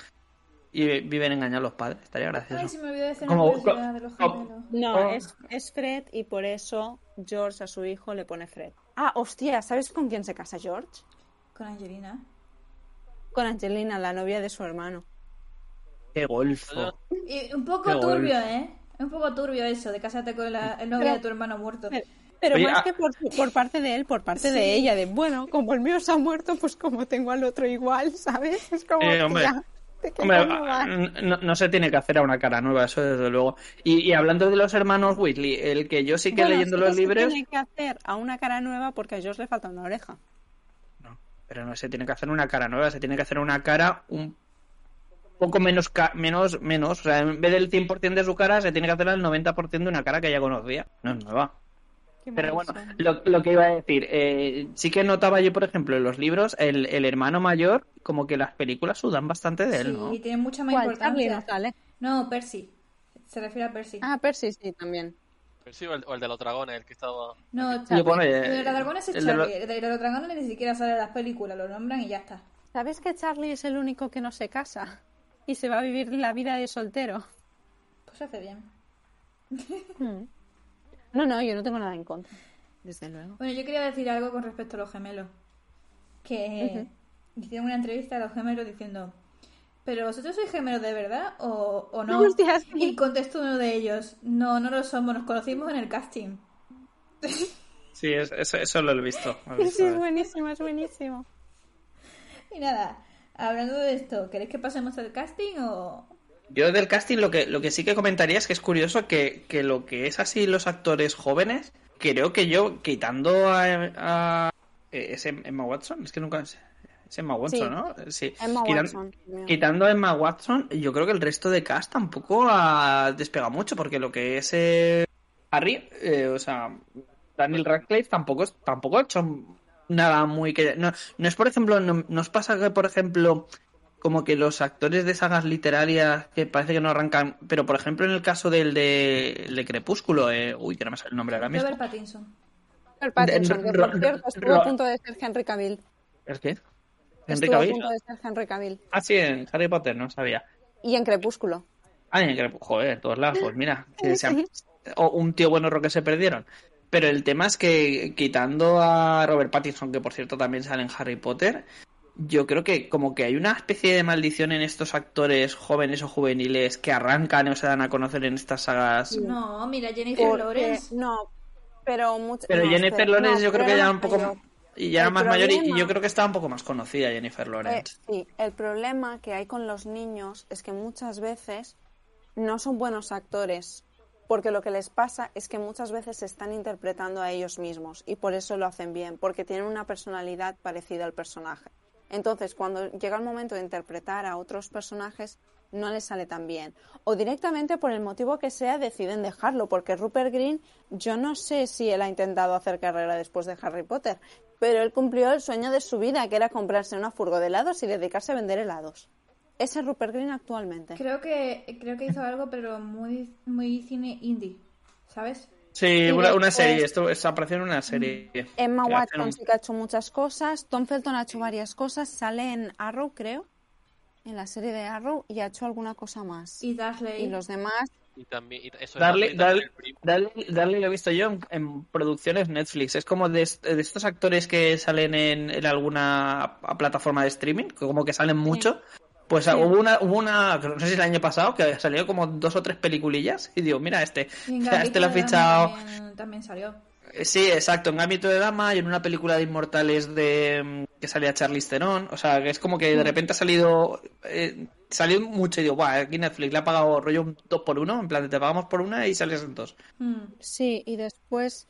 Y vi- viven engañados los padres, estaría gracioso. Ay, se me olvidó de hacer Como- una curiosidad de los gemelos. No, Oh. es, es Fred y por eso George a su hijo le pone Fred. Ah, hostia, ¿sabes con quién se casa George? Con Angelina. Con Angelina, la novia de su hermano. ¡Qué golfo! Y un poco Qué turbio, ¿eh? Un poco turbio eso, de casarte con la, el novio de tu hermano muerto. Pero Oye, más ah- que por, por parte de él, por parte de ella, de bueno, como el mío se ha muerto, pues como tengo al otro igual, ¿sabes? Es como, Eh, hombre. tía, ¿de qué Hombre, coño vas? no, no se tiene que hacer a una cara nueva, eso desde luego. Y, y hablando de los hermanos Weasley, el que yo sí que Bueno, leyendo sí que los se libros... tiene que hacer a una cara nueva porque a George le falta una oreja. No, pero no se tiene que hacer una cara nueva, se tiene que hacer una cara un poco menos, ca- menos, menos. O sea, en vez del 100% de su cara, se tiene que hacer el 90% de una cara que ya conocía. No es nueva. Pero bueno, lo, lo que iba a decir, eh, sí que notaba yo, por ejemplo, en los libros, el, el hermano mayor, como que las películas sudan bastante de él, Sí, ¿no? y tiene mucha más. Charlie importancia. no sale. No, Percy. Se refiere a Percy. Ah, Percy sí, también. Pero sí, o el, o el de los dragones, el que estaba. no, Yo pone, el eh, de los dragones es el de Charlie. los- El de los dragones ni siquiera sale en las películas, lo nombran y ya está. ¿Sabes que Charlie es el único que no se casa? Y se va a vivir la vida de soltero. Pues hace bien. No, no, yo no tengo nada en contra. Desde luego. Bueno, yo quería decir algo con respecto a los gemelos. Que hicieron una entrevista a los gemelos diciendo, ¿pero vosotros sois gemelos de verdad o, o no? Sí. Y contestó uno de ellos, no, no lo somos, nos conocimos en el casting. Sí, es- eso, eso lo he visto. lo he Sí, visto. es buenísimo, es buenísimo. Y nada, hablando de esto, ¿queréis que pasemos al casting o...? Yo del casting lo que, lo que sí que comentaría es que es curioso que, que lo que es así los actores jóvenes, creo que yo, quitando a, a- eh, ¿es Emma Watson, es que nunca sé. Es Emma Watson, Sí. ¿no? Sí. Emma Watson. Quitando a Emma Watson, yo creo que el resto de cast tampoco ha despegado mucho, porque lo que es eh, Harry, eh, o sea, Daniel Radcliffe tampoco, tampoco ha hecho nada muy que... No, no es, por ejemplo, no, no os pasa que, por ejemplo, como que los actores de sagas literarias que parece que no arrancan, pero por ejemplo en el caso del de, el de Crepúsculo, eh, uy, que no me sale el nombre ahora mismo. Robert Pattinson. Robert Pattinson, que por cierto estuvo a punto de ser Henry Cavill. ¿El qué? Henry Estuvo a Cavill. punto de ser Henry Cavill. Ah, sí, en Harry Potter, no sabía. Y en Crepúsculo. Ah, en Crepúsculo, joder, en todos lados, pues mira, que o un tío bueno que se perdieron. Pero el tema es que quitando a Robert Pattinson, que por cierto también sale en Harry Potter, yo creo que como que hay una especie de maldición en estos actores jóvenes o juveniles que arrancan o se dan a conocer en estas sagas. No, mira, Jennifer Porque- Lawrence. no, pero mucho. Pero no, Jennifer Lawrence no, yo creo pero que ya era un más poco mayor. y ya era más mayor y- yo creo que estaba un poco más conocida Jennifer Eh, Lawrence. sí, el problema que hay con los niños es que muchas veces no son buenos actores, porque lo que les pasa es que muchas veces se están interpretando a ellos mismos y por eso lo hacen bien, porque tienen una personalidad parecida al personaje. Entonces, cuando llega el momento de interpretar a otros personajes, no les sale tan bien. O directamente, por el motivo que sea, deciden dejarlo, porque Rupert Green, yo no sé si él ha intentado hacer carrera después de Harry Potter, pero él cumplió el sueño de su vida, que era comprarse una furgo de helados y dedicarse a vender helados. Ese es Rupert Green actualmente. Creo que creo que hizo algo, pero muy muy cine indie, ¿sabes? Sí, una, serie, esto, esto apareció en una serie. Emma Watson un- sí que ha hecho muchas cosas. Tom Felton ha hecho varias cosas. Sale en Arrow, creo. En la serie de Arrow y ha hecho alguna cosa más. Y Darley. Y los demás. Y también, y eso es Darle, Darle, darle, el primo. darle, darle lo he visto yo en, en producciones Netflix. Es como de, est- de estos actores que salen en, en alguna plataforma de streaming, que como que salen mucho. Pues Sí. hubo una, hubo una, no sé si el año pasado, que salió como dos o tres peliculillas y digo, mira este, este lo ha Gambito fichado. También, también salió. Eh, Sí, exacto, en Ámbito de Dama y en una película de Inmortales de mm, que salía Charlize Theron, o sea, que es como que de repente ha salido eh, salió mucho y digo, "Buah, aquí Netflix le ha pagado rollo un 2 por uno, en plan te pagamos por una y sales en dos." Mm. Sí, y después.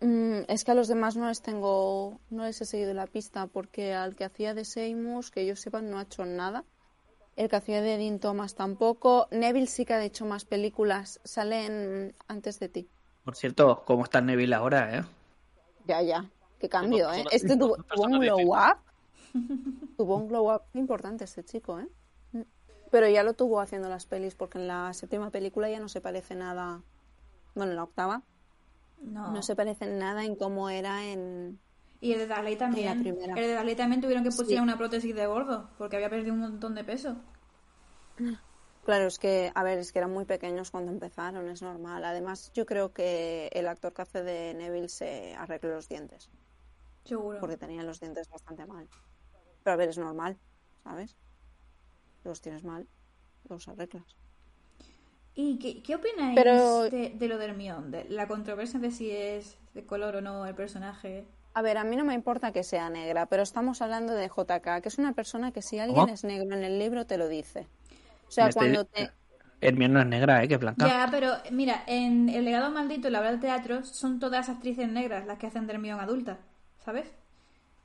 Mm, es que a los demás no les tengo. No les he seguido la pista porque al que hacía de Seymour, que yo sepa, no ha hecho nada. El que hacía de Dean Thomas tampoco. Neville sí que ha hecho más películas. Sale en Antes de ti. Por cierto, ¿cómo está Neville ahora, eh? Ya, ya. Qué cambio, ¿eh? Este tuvo, un glow up. tuvo un glow up importante este chico, ¿eh? Pero ya lo tuvo haciendo las pelis porque en la séptima película ya no se parece nada. Bueno, en la octava No. no se parece nada en cómo era en. Y el de Darley también. El de Darley también tuvieron que pusieron Sí. una prótesis de gordo porque había perdido un montón de peso. Claro, es que, a ver, es que eran muy pequeños cuando empezaron, es normal. Además, yo creo que el actor que hace de Neville se arregló los dientes, Seguro. porque tenía los dientes bastante mal. Pero a ver, es normal, ¿sabes? Los tienes mal, los arreglas. ¿Y qué, qué opináis Pero- de, de lo de Hermione? De la controversia de si es de color o no el personaje. A ver, a mí no me importa que sea negra, pero estamos hablando de JK, que es una persona que si alguien ¿Cómo? es negro en el libro te lo dice. O sea, Me estoy- cuando te... Hermione no es negra, eh, que blanca. Ya, pero mira, en El legado maldito y la obra de teatro son todas actrices negras las que hacen de Hermione adulta, ¿sabes?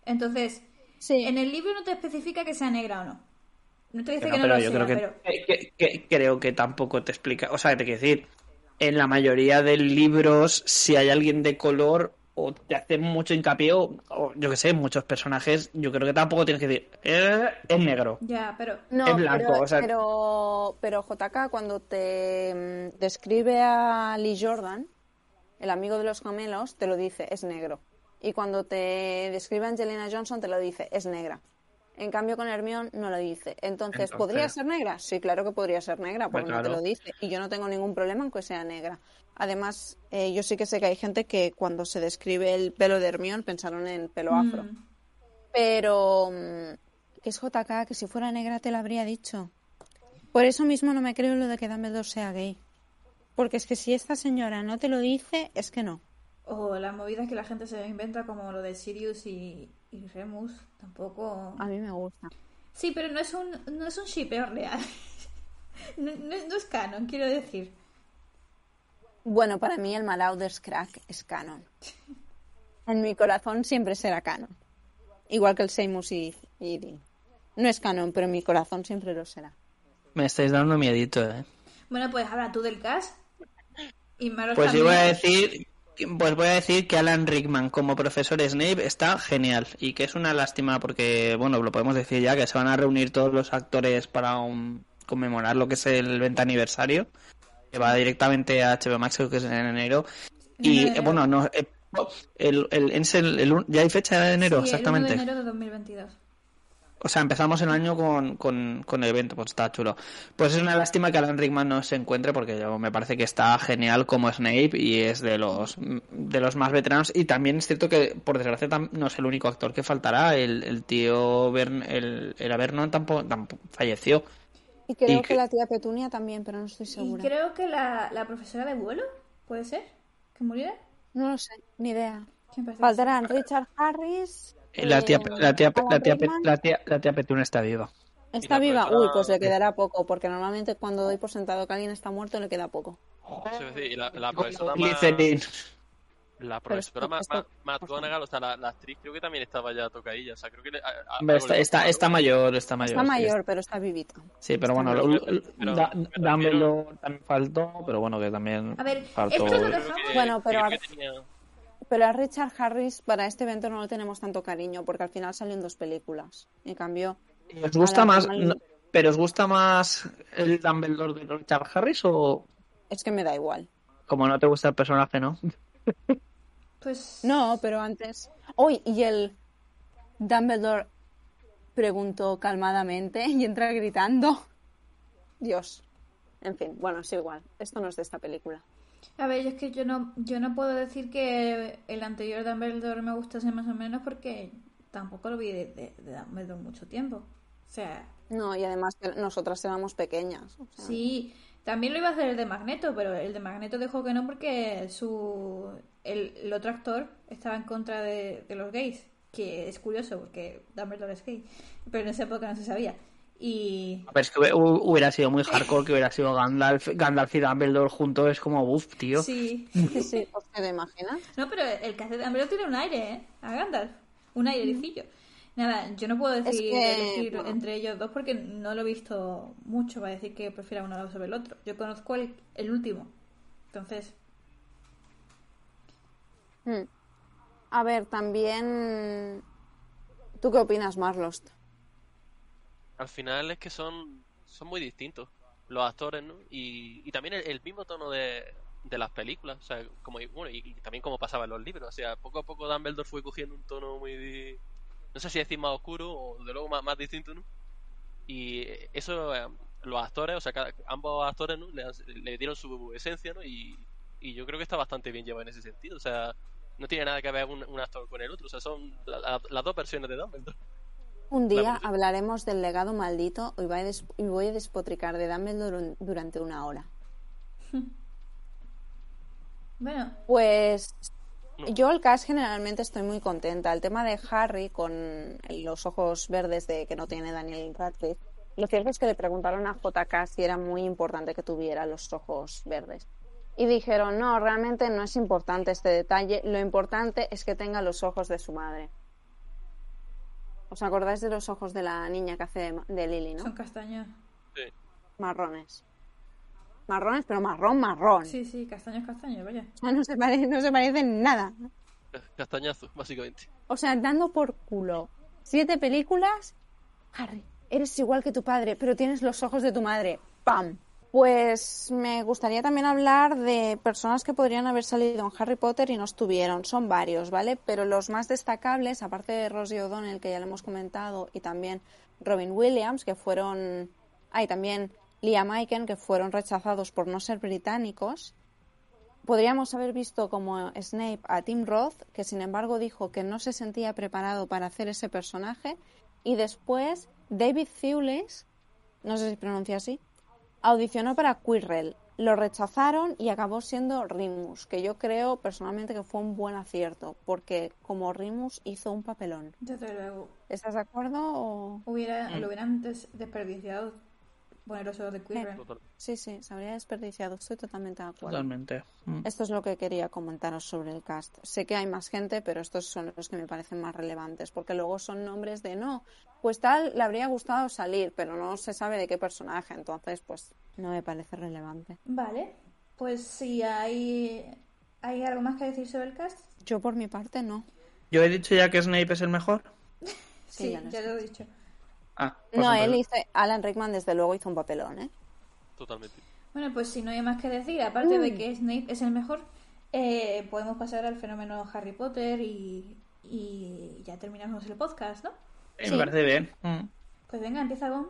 Entonces, Sí, en el libro no te especifica que sea negra o no. No te dice Que que no, no, pero lo yo sea, creo que, pero... que- que- que- creo que tampoco te explica, o sea, te quiero decir, en la mayoría de libros, si hay alguien de color o te hace mucho hincapié, o, o yo que sé, muchos personajes, yo creo que tampoco tienes que decir, "Eh, es negro. Ya, pero... No, es blanco, pero, o sea- pero, pero JK cuando te mm, describe a Lee Jordan, el amigo de los gemelos, te lo dice, es negro. Y cuando te describe a Angelina Johnson, te lo dice, es negra. En cambio, con Hermione no lo dice. Entonces, Entonces- ¿podría ser negra? Sí, claro que podría ser negra, porque no te lo dice. Y yo no tengo ningún problema en que sea negra. Además, eh, yo sí que sé que hay gente que cuando se describe el pelo de Hermione pensaron en pelo afro. Mm, Pero mm, que es JK, que si fuera negra te lo habría dicho. Por eso mismo no me creo lo de que Dumbledore sea gay. Porque es que si esta señora no te lo dice, es que no. O las movidas que la gente se inventa como lo de Sirius y, y Remus, tampoco... A mí me gusta. Sí, pero no es un, no es un shipeo real. no, no- no es canon, quiero decir. Bueno, para mí el Malauders Crack es canon. En mi corazón siempre será canon. igual que el Seymour y, y Dean. No es canon, pero en mi corazón siempre lo será. Me estáis dando miedito, ¿eh? Bueno, pues habla tú del cast. Y Maros Pues yo voy a decir, pues voy a decir que Alan Rickman como profesor Snape está genial y que es una lástima porque, bueno, lo podemos decir ya que se van a reunir todos los actores para un- conmemorar lo que es el 20 aniversario, que va directamente a HBO Max creo que es en enero y enero. eh, bueno, no, eh, el, el, el- el ya hay fecha de enero Sí, exactamente. El 1 de enero de 2022. O sea, empezamos el año con, con, con el evento, pues está chulo. Pues es una lástima que Alan Rickman no se encuentre porque yo, me parece que está genial como Snape y es de los de los más veteranos. Y también es cierto que, por desgracia, tam- no es el único actor que faltará. El, el tío Bern, el, era Vernon tampoco, tampoco falleció. Y creo Y que que- la tía Petunia también, pero no estoy Y segura. creo que la, la profesora de vuelo, ¿puede ser? ¿Que muriera? No lo sé, ni idea. Faltarán Richard Harris. La tía, la tía, la tía, la tía, la tía Petunia está viva. ¿Está viva? Uy, pues le quedará poco, porque normalmente cuando doy por sentado que alguien está muerto le queda poco. Es y la, la profesora la profesora McGonagall, o sea, la, la actriz creo que también estaba ya tocadilla, o sea, creo que le, a- a- Está, está, está mayor, está mayor. Está sí, mayor, pero está vivita. Sí, pero bueno, lo- pero- Da- Dumbledore también faltó, pero bueno, que también A ver, faltó. esto lo Creo dejamos- que- Bueno, pero creo a- que tenía- Pero a Richard Harris para este evento no le tenemos tanto cariño, porque al final salió en dos películas. En cambio, ¿Y ¿Os gusta más, no, pero os gusta más el Dumbledore de Richard Harris o es que me da igual. como no te gusta el personaje, no? Pues. No, pero antes. Hoy, y el Dumbledore preguntó calmadamente y entra gritando. Dios. En fin, bueno, es igual. Esto no es de esta película. A ver, es que yo no, yo no puedo decir que el anterior Dumbledore me gustase más o menos porque tampoco lo vi de, de, de Dumbledore mucho tiempo. O sea, No, y además que nosotras éramos pequeñas. o sea, sí, también lo iba a hacer el de Magneto, pero el de Magneto dijo que no porque su el, el otro actor estaba en contra de, de los gays, que es curioso porque Dumbledore es gay, pero en esa época no se sabía. Y Pero es que hu- hubiera sido muy hardcore que hubiera sido Gandalf, Gandalf y Dumbledore juntos, es como uff, tío. sí, Sí, sí, ¿os te imaginas? No, pero el que hace de Dumbledore tiene un aire, ¿eh? A Gandalf. Un airecillo. Nada, yo no puedo decir, que, elegir bueno. entre ellos dos porque no lo he visto mucho para decir que prefiera uno sobre el otro. Yo conozco el, el último. Entonces, Hmm. A ver, también. ¿Tú qué opinas, Marlost? Al final es que son, son muy distintos los actores, ¿no? Y, y también el, mismo tono de, de las películas, o sea, como, bueno, y, también como pasaba en los libros, o sea, poco a poco Dumbledore fue cogiendo un tono muy, no sé si decir más oscuro o de luego más, más distinto, ¿no? Y eso, eh, los actores, o sea, ambos actores, ¿no? Le, le dieron su esencia, ¿no? Y, y yo creo que está bastante bien llevado en ese sentido, o sea, no tiene nada que ver un, actor con el otro, o sea, son la- la- las dos versiones de Dumbledore. Un día hablaremos del legado maldito y voy a despotricar de Dumbledore durante una hora. bueno, Pues No. yo el cast generalmente estoy muy contenta. El tema de Harry con los ojos verdes de que no tiene Daniel Radcliffe. Lo cierto es que le preguntaron a JK si era muy importante que tuviera los ojos verdes. Y dijeron, no, realmente no es importante este detalle. Lo importante es que tenga los ojos de su madre. ¿Os acordáis de los ojos de la niña que hace de, de Lily, no? son castaños. Sí. Marrones. Marrones, pero marrón, marrón. Sí, sí, castaños, castaños, vaya. O sea, no se, pare- no se parecen nada. Castañazo, básicamente. O sea, dando por culo. Siete películas. Harry, eres igual que tu padre, pero tienes los ojos de tu madre. ¡Pam! Pues me gustaría también hablar de personas que podrían haber salido en Harry Potter y no estuvieron. Son varios, ¿vale? Pero los más destacables, aparte de Rosie O'Donnell, que ya le hemos comentado, y también Robin Williams, que fueron. Ah, y también Liam Aiken, que fueron rechazados por no ser británicos. Podríamos haber visto como Snape a Tim Roth, que sin embargo dijo que no se sentía preparado para hacer ese personaje. Y después David Thewlis, no sé si pronuncia así, audicionó para Quirrell. Lo rechazaron y acabó siendo Rimus, que yo creo personalmente que fue un buen acierto, porque como Rimus hizo un papelón. Desde luego. ¿Estás de acuerdo? o- Hubiera, Lo hubieran des- desperdiciado poneroso de. Total. Sí, sí, se habría desperdiciado. Estoy totalmente de acuerdo. Totalmente. Mm. Esto es lo que quería comentaros sobre el cast. Sé que hay más gente, pero estos son los que me parecen más relevantes, porque luego son nombres de no, pues tal le habría gustado salir, pero no se sabe de qué personaje, entonces pues no me parece relevante. Vale, pues si hay, hay algo más que decir sobre el cast. Yo por mi parte no. Yo he dicho ya que Snape es el mejor. Sí, ya lo ya lo he dicho. Ah, pues No, él hizo, Alan Rickman desde luego hizo un papelón, ¿eh? Totalmente. Bueno, pues si no hay más que decir, aparte de que Snape es el mejor, eh, podemos pasar al fenómeno Harry Potter y, y ya terminamos el podcast, ¿no? Sí, me parece bien. Mm. Pues venga, empieza Gon,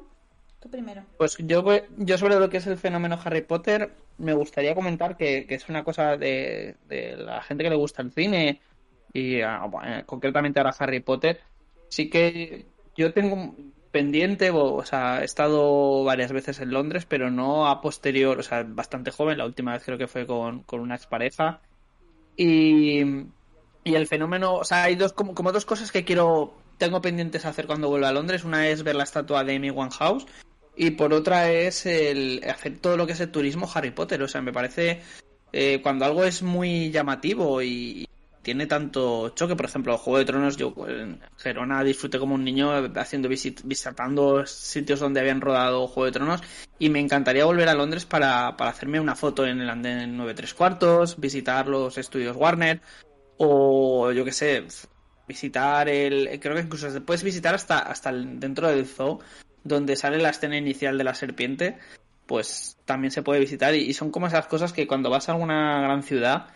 tú primero. Pues yo, yo sobre lo que es el fenómeno Harry Potter, me gustaría comentar que, que es una cosa de, de la gente que le gusta el cine y ah, bueno, concretamente ahora Harry Potter. Sí que yo tengo pendiente, o, sea, he estado varias veces en Londres, pero no a posterior, o sea, bastante joven. La última vez creo que fue con, con una expareja. Y, y el fenómeno, o sea, hay dos como, como dos cosas que quiero, tengo pendientes hacer cuando vuelva a Londres. Una es ver la estatua de Amy Winehouse y por otra es el hacer todo lo que es el turismo Harry Potter. O sea, me parece eh, cuando algo es muy llamativo y tiene tanto choque, por ejemplo, Juego de Tronos, yo en Gerona disfruté como un niño haciendo visit- visitando sitios donde habían rodado Juego de Tronos y me encantaría volver a Londres para, para hacerme una foto en el andén 9 3 cuartos, visitar los estudios Warner o yo qué sé, visitar el creo que incluso se puedes visitar hasta hasta el- dentro del zoo donde sale la escena inicial de la serpiente pues también se puede visitar y son como esas cosas que cuando vas a alguna gran ciudad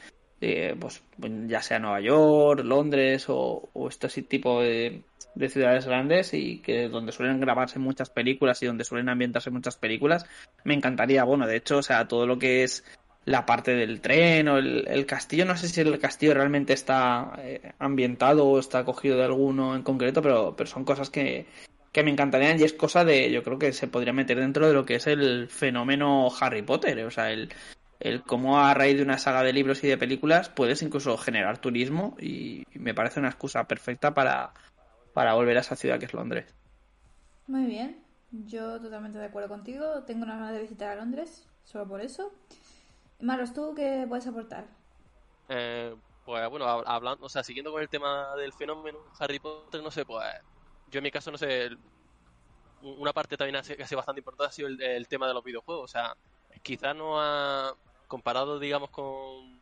pues ya sea Nueva York, Londres o, este tipo de, de ciudades grandes y que donde suelen grabarse muchas películas y donde suelen ambientarse muchas películas, me encantaría, bueno, de hecho, o sea, todo lo que es la parte del tren o el, el castillo, no sé si el castillo realmente está eh, ambientado o está cogido de alguno en concreto, pero, pero son cosas que, que me encantarían y es cosa de, yo creo que se podría meter dentro de lo que es el fenómeno Harry Potter, o sea, el, el cómo a raíz de una saga de libros y de películas puedes incluso generar turismo y me parece una excusa perfecta para, para volver a esa ciudad que es Londres. Muy bien, yo totalmente de acuerdo contigo. Tengo una ganas de visitar a Londres, solo por eso. Maros, ¿tú qué puedes aportar? Eh, pues bueno, hab- hablando, o sea, siguiendo con el tema del fenómeno Harry Potter, no sé, pues yo en mi caso, no sé, el- una parte también que ha sido bastante importante ha sido el, el tema de los videojuegos. O sea, quizás no ha comparado, digamos, con...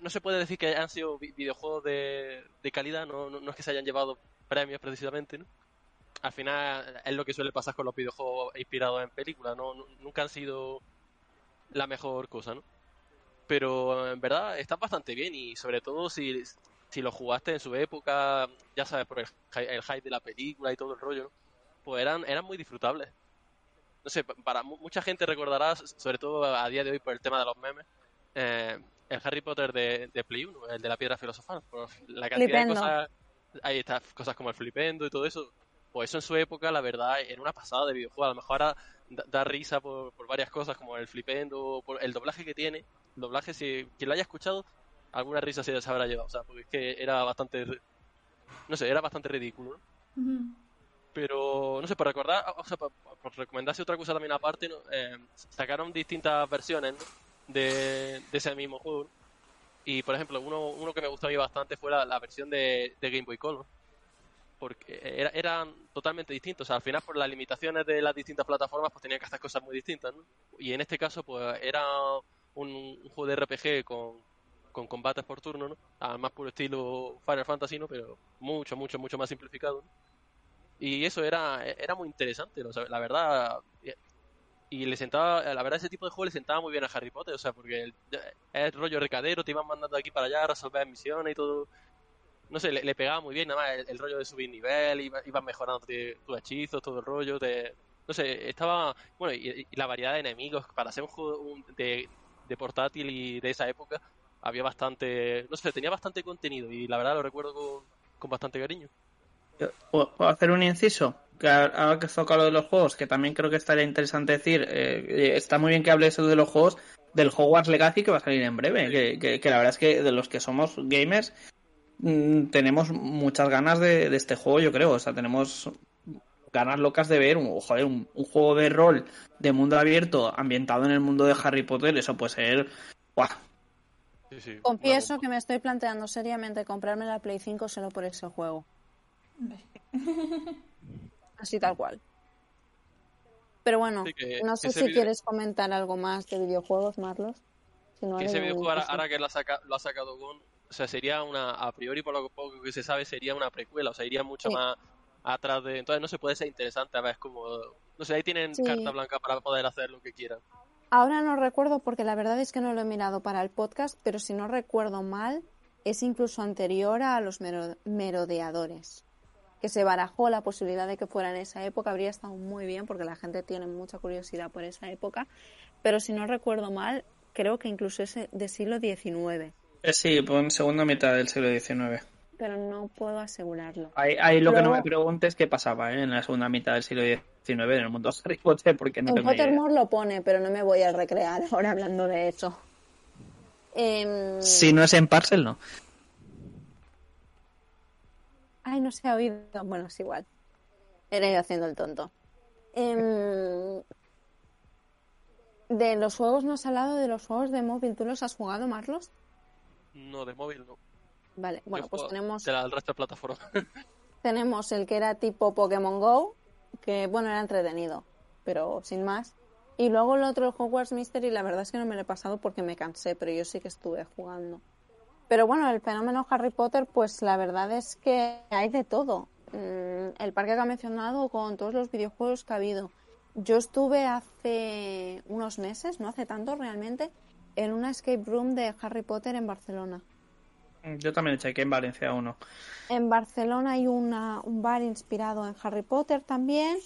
No, se puede decir que han sido vi- videojuegos de, calidad, no, es que se hayan llevado premios precisamente, ¿no? Al final es lo que suele pasar con los videojuegos inspirados en películas, Nunca han sido la mejor cosa, ¿no? pero en verdad están bastante bien y sobre todo si, si lo jugaste en su época, ya sabes, por el, el hype de la película y todo el rollo, ¿no? pues eran, eran muy disfrutables. No sé, pa- para mu- mucha gente recordará, sobre todo a día de hoy por el tema de los memes, eh, el Harry Potter de, de Play 1, el de la piedra filosofal, por la cantidad Flipendo. de cosas, ahí está, cosas como el flipendo y todo eso, pues eso en su época, la verdad, era una pasada de videojuego. A lo mejor ahora da, da risa por, por varias cosas, como el flipendo, por el doblaje que tiene. El doblaje, si quien lo haya escuchado, alguna risa se se habrá llevado. O sea, porque es que era bastante. No sé, era bastante ridículo, ¿no? Pero, no sé, por recordar, o sea, por recomendarse otra cosa también aparte, ¿no? Eh, sacaron distintas versiones de, ese mismo juego. Y, por ejemplo, uno, uno que me gustó a mí bastante fue la, versión de, Game Boy Color. Porque era, eran totalmente distintos. Al final, por las limitaciones de las distintas plataformas, pues tenían que hacer cosas muy distintas, ¿no? Y en este caso, pues era un, juego de RPG con, con combates por turno, ¿no? Puro estilo Final Fantasy, ¿no? Pero mucho, mucho, mucho más simplificado, ¿no? Y eso era, era muy interesante. O sea, la verdad. Y le sentaba, la verdad, ese tipo de juego le sentaba muy bien a Harry Potter, o sea, porque el, es rollo recadero, te iban mandando aquí para allá a resolver misiones y todo. No sé, le, pegaba muy bien, nada más el, el rollo de subir nivel, iba, ibas mejorando te- tus hechizos, todo el rollo, te, no sé, estaba, bueno, y, y la variedad de enemigos, para ser un juego un- de, de portátil y de esa época, había bastante, no sé, tenía bastante contenido y la verdad lo recuerdo con, con bastante cariño. ¿Puedo hacer un inciso? Que ahora que tocado lo de los juegos, que también creo que estaría interesante decir, eh, eh, está muy bien que hable eso de los juegos, del Hogwarts Legacy que va a salir en breve, que, que- que la verdad es que de los que somos gamers mm, tenemos muchas ganas de, de este juego, yo creo, o sea, tenemos ganas locas de ver un, joder, un, un juego de rol de mundo abierto ambientado en el mundo de Harry Potter. Eso puede ser. ¡Buah! Sí, sí, Confieso que me estoy planteando seriamente comprarme la Play 5 solo por ese juego. Así tal cual. Pero bueno, que no sé si video- quieres comentar algo más de videojuegos, Marlos. Si no, Que ese videojuego, ahora, que lo ha, saca- lo ha sacado Gon, o sea, sería una, a priori, por lo poco que se sabe, sería una precuela, o sea, iría mucho Sí. más atrás de... Entonces no se puede ser interesante, a ver, es como... No sé, ahí tienen Sí. carta blanca para poder hacer lo que quieran. Ahora no recuerdo porque la verdad es que no lo he mirado para el podcast, pero si no recuerdo mal, es incluso anterior a los mero- merodeadores. Que se barajó la posibilidad de que fuera en esa época, habría estado muy bien porque la gente tiene mucha curiosidad por esa época, pero si no recuerdo mal, creo que incluso es de siglo XIX, Eh, sí, pon segunda mitad del siglo XIX. pero no puedo asegurarlo. Ahí, ahí lo que no me preguntes qué pasaba ¿eh? en la segunda mitad del siglo XIX en el mundo de Harry Potter, porque no en tengo idea. Lo pone, pero no me voy a recrear ahora hablando de eso. Em, Si no es en Parcel, no. Ay, no se ha oído. Bueno, es igual. Era yo haciendo el tonto. Em, de los juegos no has hablado de los juegos de móvil. ¿Tú los has jugado, Marlos? No, de móvil no. Vale, bueno, Yo pues tenemos, De la, del resto de plataformas. tenemos el que era tipo Pokémon Go, que bueno, era entretenido, pero sin más. Y luego el otro, el Hogwarts Mystery, la verdad es que no me lo he pasado porque me cansé, pero yo sí que estuve jugando. Pero bueno, el fenómeno Harry Potter, pues la verdad es que hay de todo. Mm, El parque que ha mencionado con todos los videojuegos que ha habido. Yo estuve hace unos meses, no hace tanto realmente, en una escape room de Harry Potter en Barcelona. Yo también chequé en Valencia uno. En Barcelona hay una, un bar inspirado en Harry Potter también.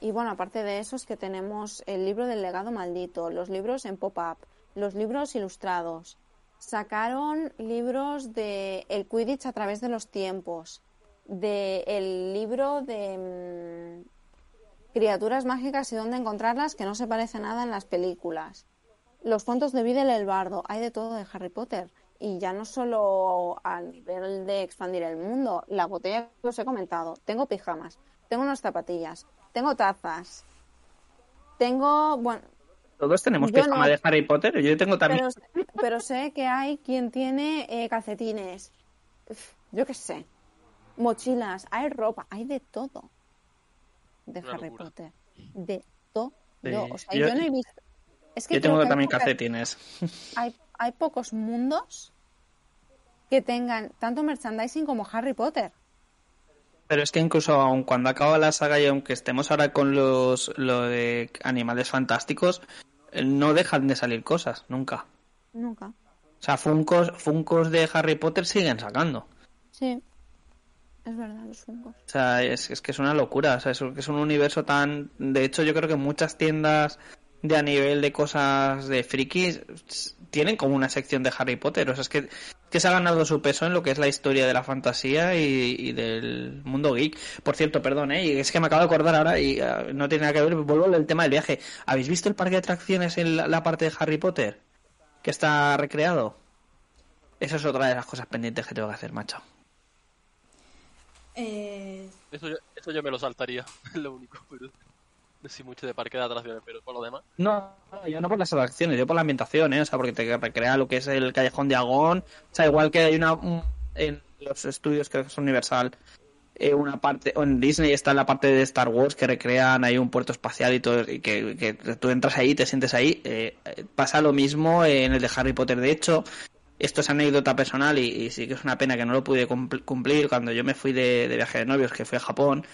Y bueno, aparte de eso es que tenemos el libro del legado maldito, los libros en pop-up, los libros ilustrados. Sacaron libros de El Quidditch a través de los tiempos, de el libro de mm, criaturas mágicas y dónde encontrarlas que no se parece nada en las películas. Los cuentos de Videl el Bardo, hay de todo de Harry Potter. Y ya no solo a nivel de expandir el mundo, la botella que os he comentado, tengo pijamas, tengo unas zapatillas, tengo tazas, tengo, bueno, Todos tenemos Yo pijama no. de Harry Potter. Yo tengo también. pero, pero sé que hay quien tiene eh, calcetines, Uf, yo qué sé, mochilas, hay ropa, hay de todo de Una Harry locura. Potter, de todo. Sí. O sea, Yo- yo, no he visto. Es que Yo tengo que hay también pocas- calcetines. hay, hay pocos mundos que tengan tanto merchandising como Harry Potter. Pero es que incluso aun cuando acaba la saga y aunque estemos ahora con los lo de animales fantásticos, no dejan de salir cosas, nunca. Nunca. O sea, Funcos, Funcos de Harry Potter siguen sacando. Sí. Es verdad, los Funkos. O sea, es, es que es una locura. O sea, es, es un universo tan... De hecho, yo creo que muchas tiendas de a nivel de cosas de frikis tienen como una sección de Harry Potter. O sea, es que, que se ha ganado su peso en lo que es la historia de la fantasía y, y del mundo geek. Por cierto, perdón, ¿eh? Y es que me acabo de acordar ahora y ah, no tiene nada que ver. Vuelvo al tema del viaje. ¿Habéis visto el parque de atracciones en la, la parte de Harry Potter? Que está recreado. Eso es otra de las cosas pendientes que tengo que hacer, macho. Eh, Eso yo, eso yo me lo saltaría, es lo único. Pero sé mucho de parque de atracciones, pero por lo demás. No, yo no por las atracciones, yo por la ambientación, ¿eh? O sea, porque te recrea lo que es el callejón de Agón. O sea, igual que hay una. un- en los estudios que es Universal, eh, una parte. En Disney está la parte de Star Wars que recrean ahí un puerto espacial y todo. Y que, que tú entras ahí, te sientes ahí. eh, pasa lo mismo en el de Harry Potter. De hecho, esto es anécdota personal y, y sí que es una pena que no lo pude cumpl- cumplir cuando yo me fui de, de viaje de novios, que fui a Japón.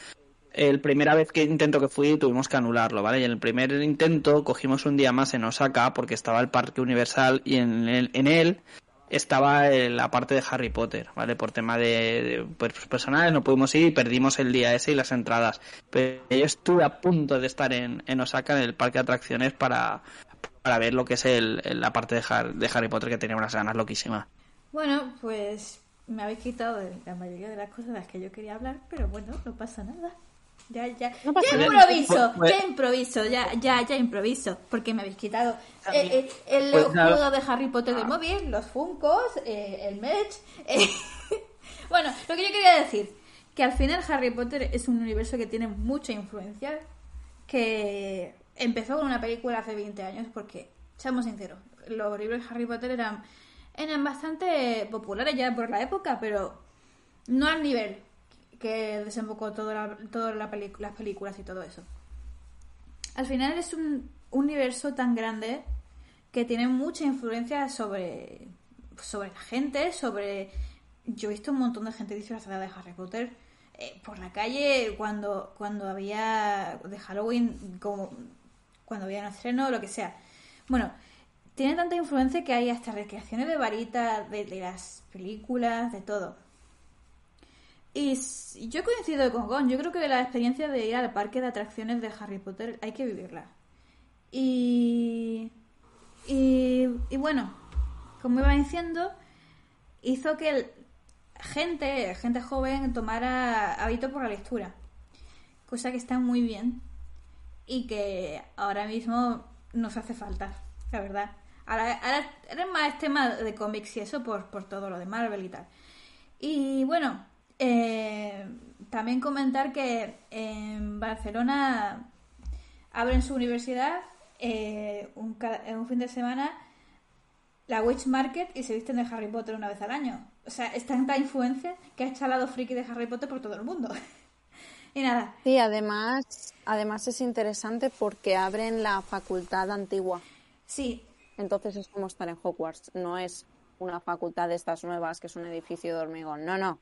El primera vez que intento que fui tuvimos que anularlo, ¿vale? Y en el primer intento cogimos un día más en Osaka porque estaba el Parque Universal y en él, en él estaba la parte de Harry Potter, ¿vale? Por tema de, pues, personales no pudimos ir y perdimos el día ese y las entradas. Pero yo estuve a punto de estar en, en Osaka en el parque de atracciones para, para ver lo que es el, el- la parte de, Har- de Harry Potter que tenía unas ganas loquísimas. bueno, pues me habéis quitado de la mayoría de las cosas de las que yo quería hablar, pero bueno, no pasa nada. Ya, ya, No ya improviso, Pues- ya improviso, ya, ya, ya improviso, porque me habéis quitado el, el- el Pues juego de Harry Potter de móvil, los Funkos, eh, el merch. eh. bueno, lo que yo quería decir, que al final Harry Potter es un universo que tiene mucha influencia, que empezó con una película hace 20 años, porque, seamos sinceros, los libros de Harry Potter eran, eran bastante populares ya por la época, pero no al nivel que desembocó todas la, toda la las películas y todo eso. Al final es un universo tan grande que tiene mucha influencia sobre, sobre la gente, sobre... Yo he visto un montón de gente disfrazada de Harry Potter eh, por la calle cuando, cuando había de Halloween, como cuando había un estreno, lo que sea. Bueno, tiene tanta influencia que hay hasta recreaciones de varita, de, de las películas, de todo. Y yo coincido con Gon, yo creo que la experiencia de ir al parque de atracciones de Harry Potter hay que vivirla. Y, y, bueno, como iba diciendo, hizo que gente, gente joven tomara hábito por la lectura, cosa que está muy bien y que ahora mismo nos hace falta, la verdad. Ahora, ahora, ahora más tema de cómics y eso por, por todo lo de Marvel y tal. Y bueno, eh, también comentar que en Barcelona abren su universidad eh, un, fin de semana la Witch Market y se visten de Harry Potter una vez al año. O sea, es tanta influencia que ha echado friki de Harry Potter por todo el mundo. y nada, Sí, además, además es interesante porque abren la facultad antigua. sí, Entonces es como estar en Hogwarts. No es una facultad de estas nuevas que es un edificio de hormigón. No, no.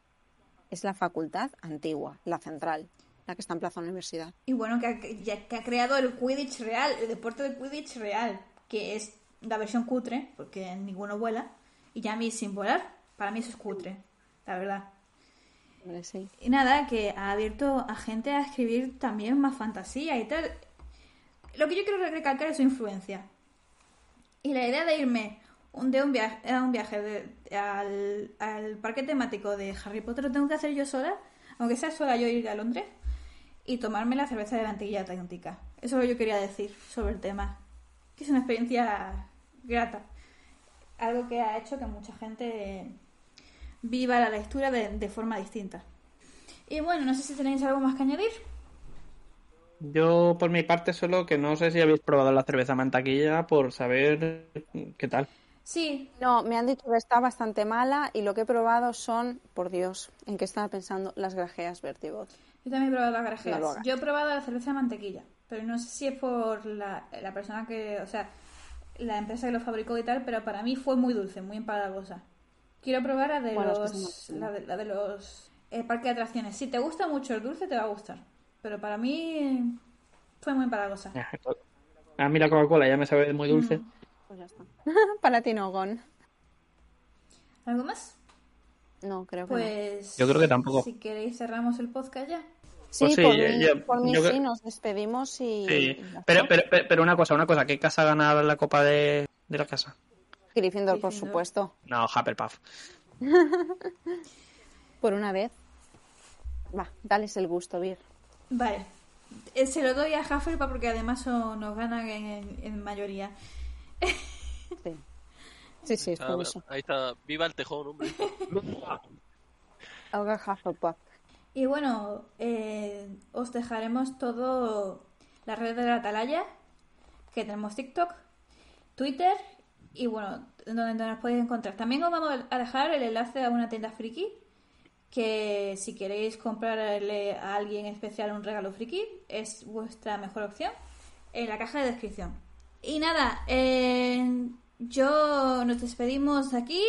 Es la facultad antigua, la central, la que está en Plaza Universidad. Y bueno, que ha, ya- que ha creado el Quidditch real, el deporte del Quidditch real, que es la versión cutre, porque ninguno vuela, y ya a mí sin volar, para mí eso es cutre, la verdad. Sí. Y nada, que ha abierto a gente a escribir también más fantasía y tal. Lo que yo quiero recalcar es su influencia. Y la idea de irme un, de un viaje, un viaje de- al, al parque temático de Harry Potter lo tengo que hacer yo sola, aunque sea sola yo ir a Londres, y tomarme la cerveza de la antiguilla atlántica. Eso es lo que yo quería decir sobre el tema. Es una experiencia grata. Algo que ha hecho que mucha gente viva la lectura de, de forma distinta. Y bueno, no sé si tenéis algo más que añadir. Yo, por mi parte, solo que no sé si habéis probado la cerveza mantaquilla por saber qué tal. Sí, No, me han dicho que está bastante mala y lo que he probado son, por Dios, en qué estaba pensando, las grajeas Vertigot. yo también he probado las grajeas. No yo he probado la cerveza de mantequilla, pero no sé si es por la, la persona que, o sea, la empresa que lo fabricó y tal, pero para mí fue muy dulce, muy empalagosa. Quiero probar la de Bueno, es que los, son la de, la de los eh, parques de atracciones. Si te gusta mucho el dulce, te va a gustar. Pero para mí fue muy empalagosa. A mí la Coca-Cola ya me sabe muy dulce. Mm. Pues ya está. Para ti no, Gon. ¿Algo más? No, creo que no. Pues. Yo creo que tampoco. Si queréis, cerramos el podcast ya. Sí, Pues sí, por, yo- mí, yo- por mí yo sí, nos despedimos y... Sí, pero, pero, pero, una cosa, una cosa, ¿qué casa gana la copa de, de la casa? Gryffindor, por supuesto. No, Hufflepuff. Por una vez. Va, dales el gusto, Vir. Vale. Eh, Se lo doy a Hufflepuff porque además nos ganan en, en mayoría. Sí, sí, sí es Ah, por bueno, eso. ahí está, viva el tejón, hombre. Y bueno, eh, os dejaremos todo la red de la atalaya, que tenemos TikTok, Twitter y bueno, donde nos podéis encontrar. También os vamos a dejar el enlace a una tienda friki, que si queréis comprarle a alguien especial un regalo friki, es vuestra mejor opción, en la caja de descripción. Y nada, eh, yo nos despedimos de aquí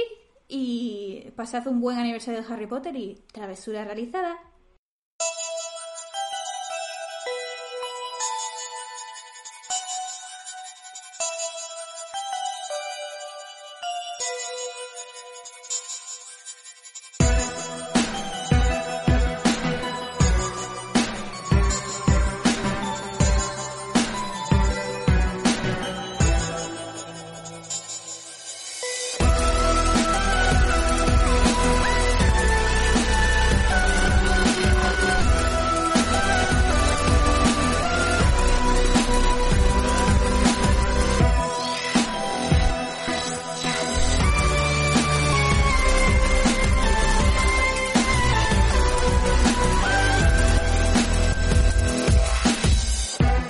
y pasad un buen aniversario de Harry Potter y travesura realizada.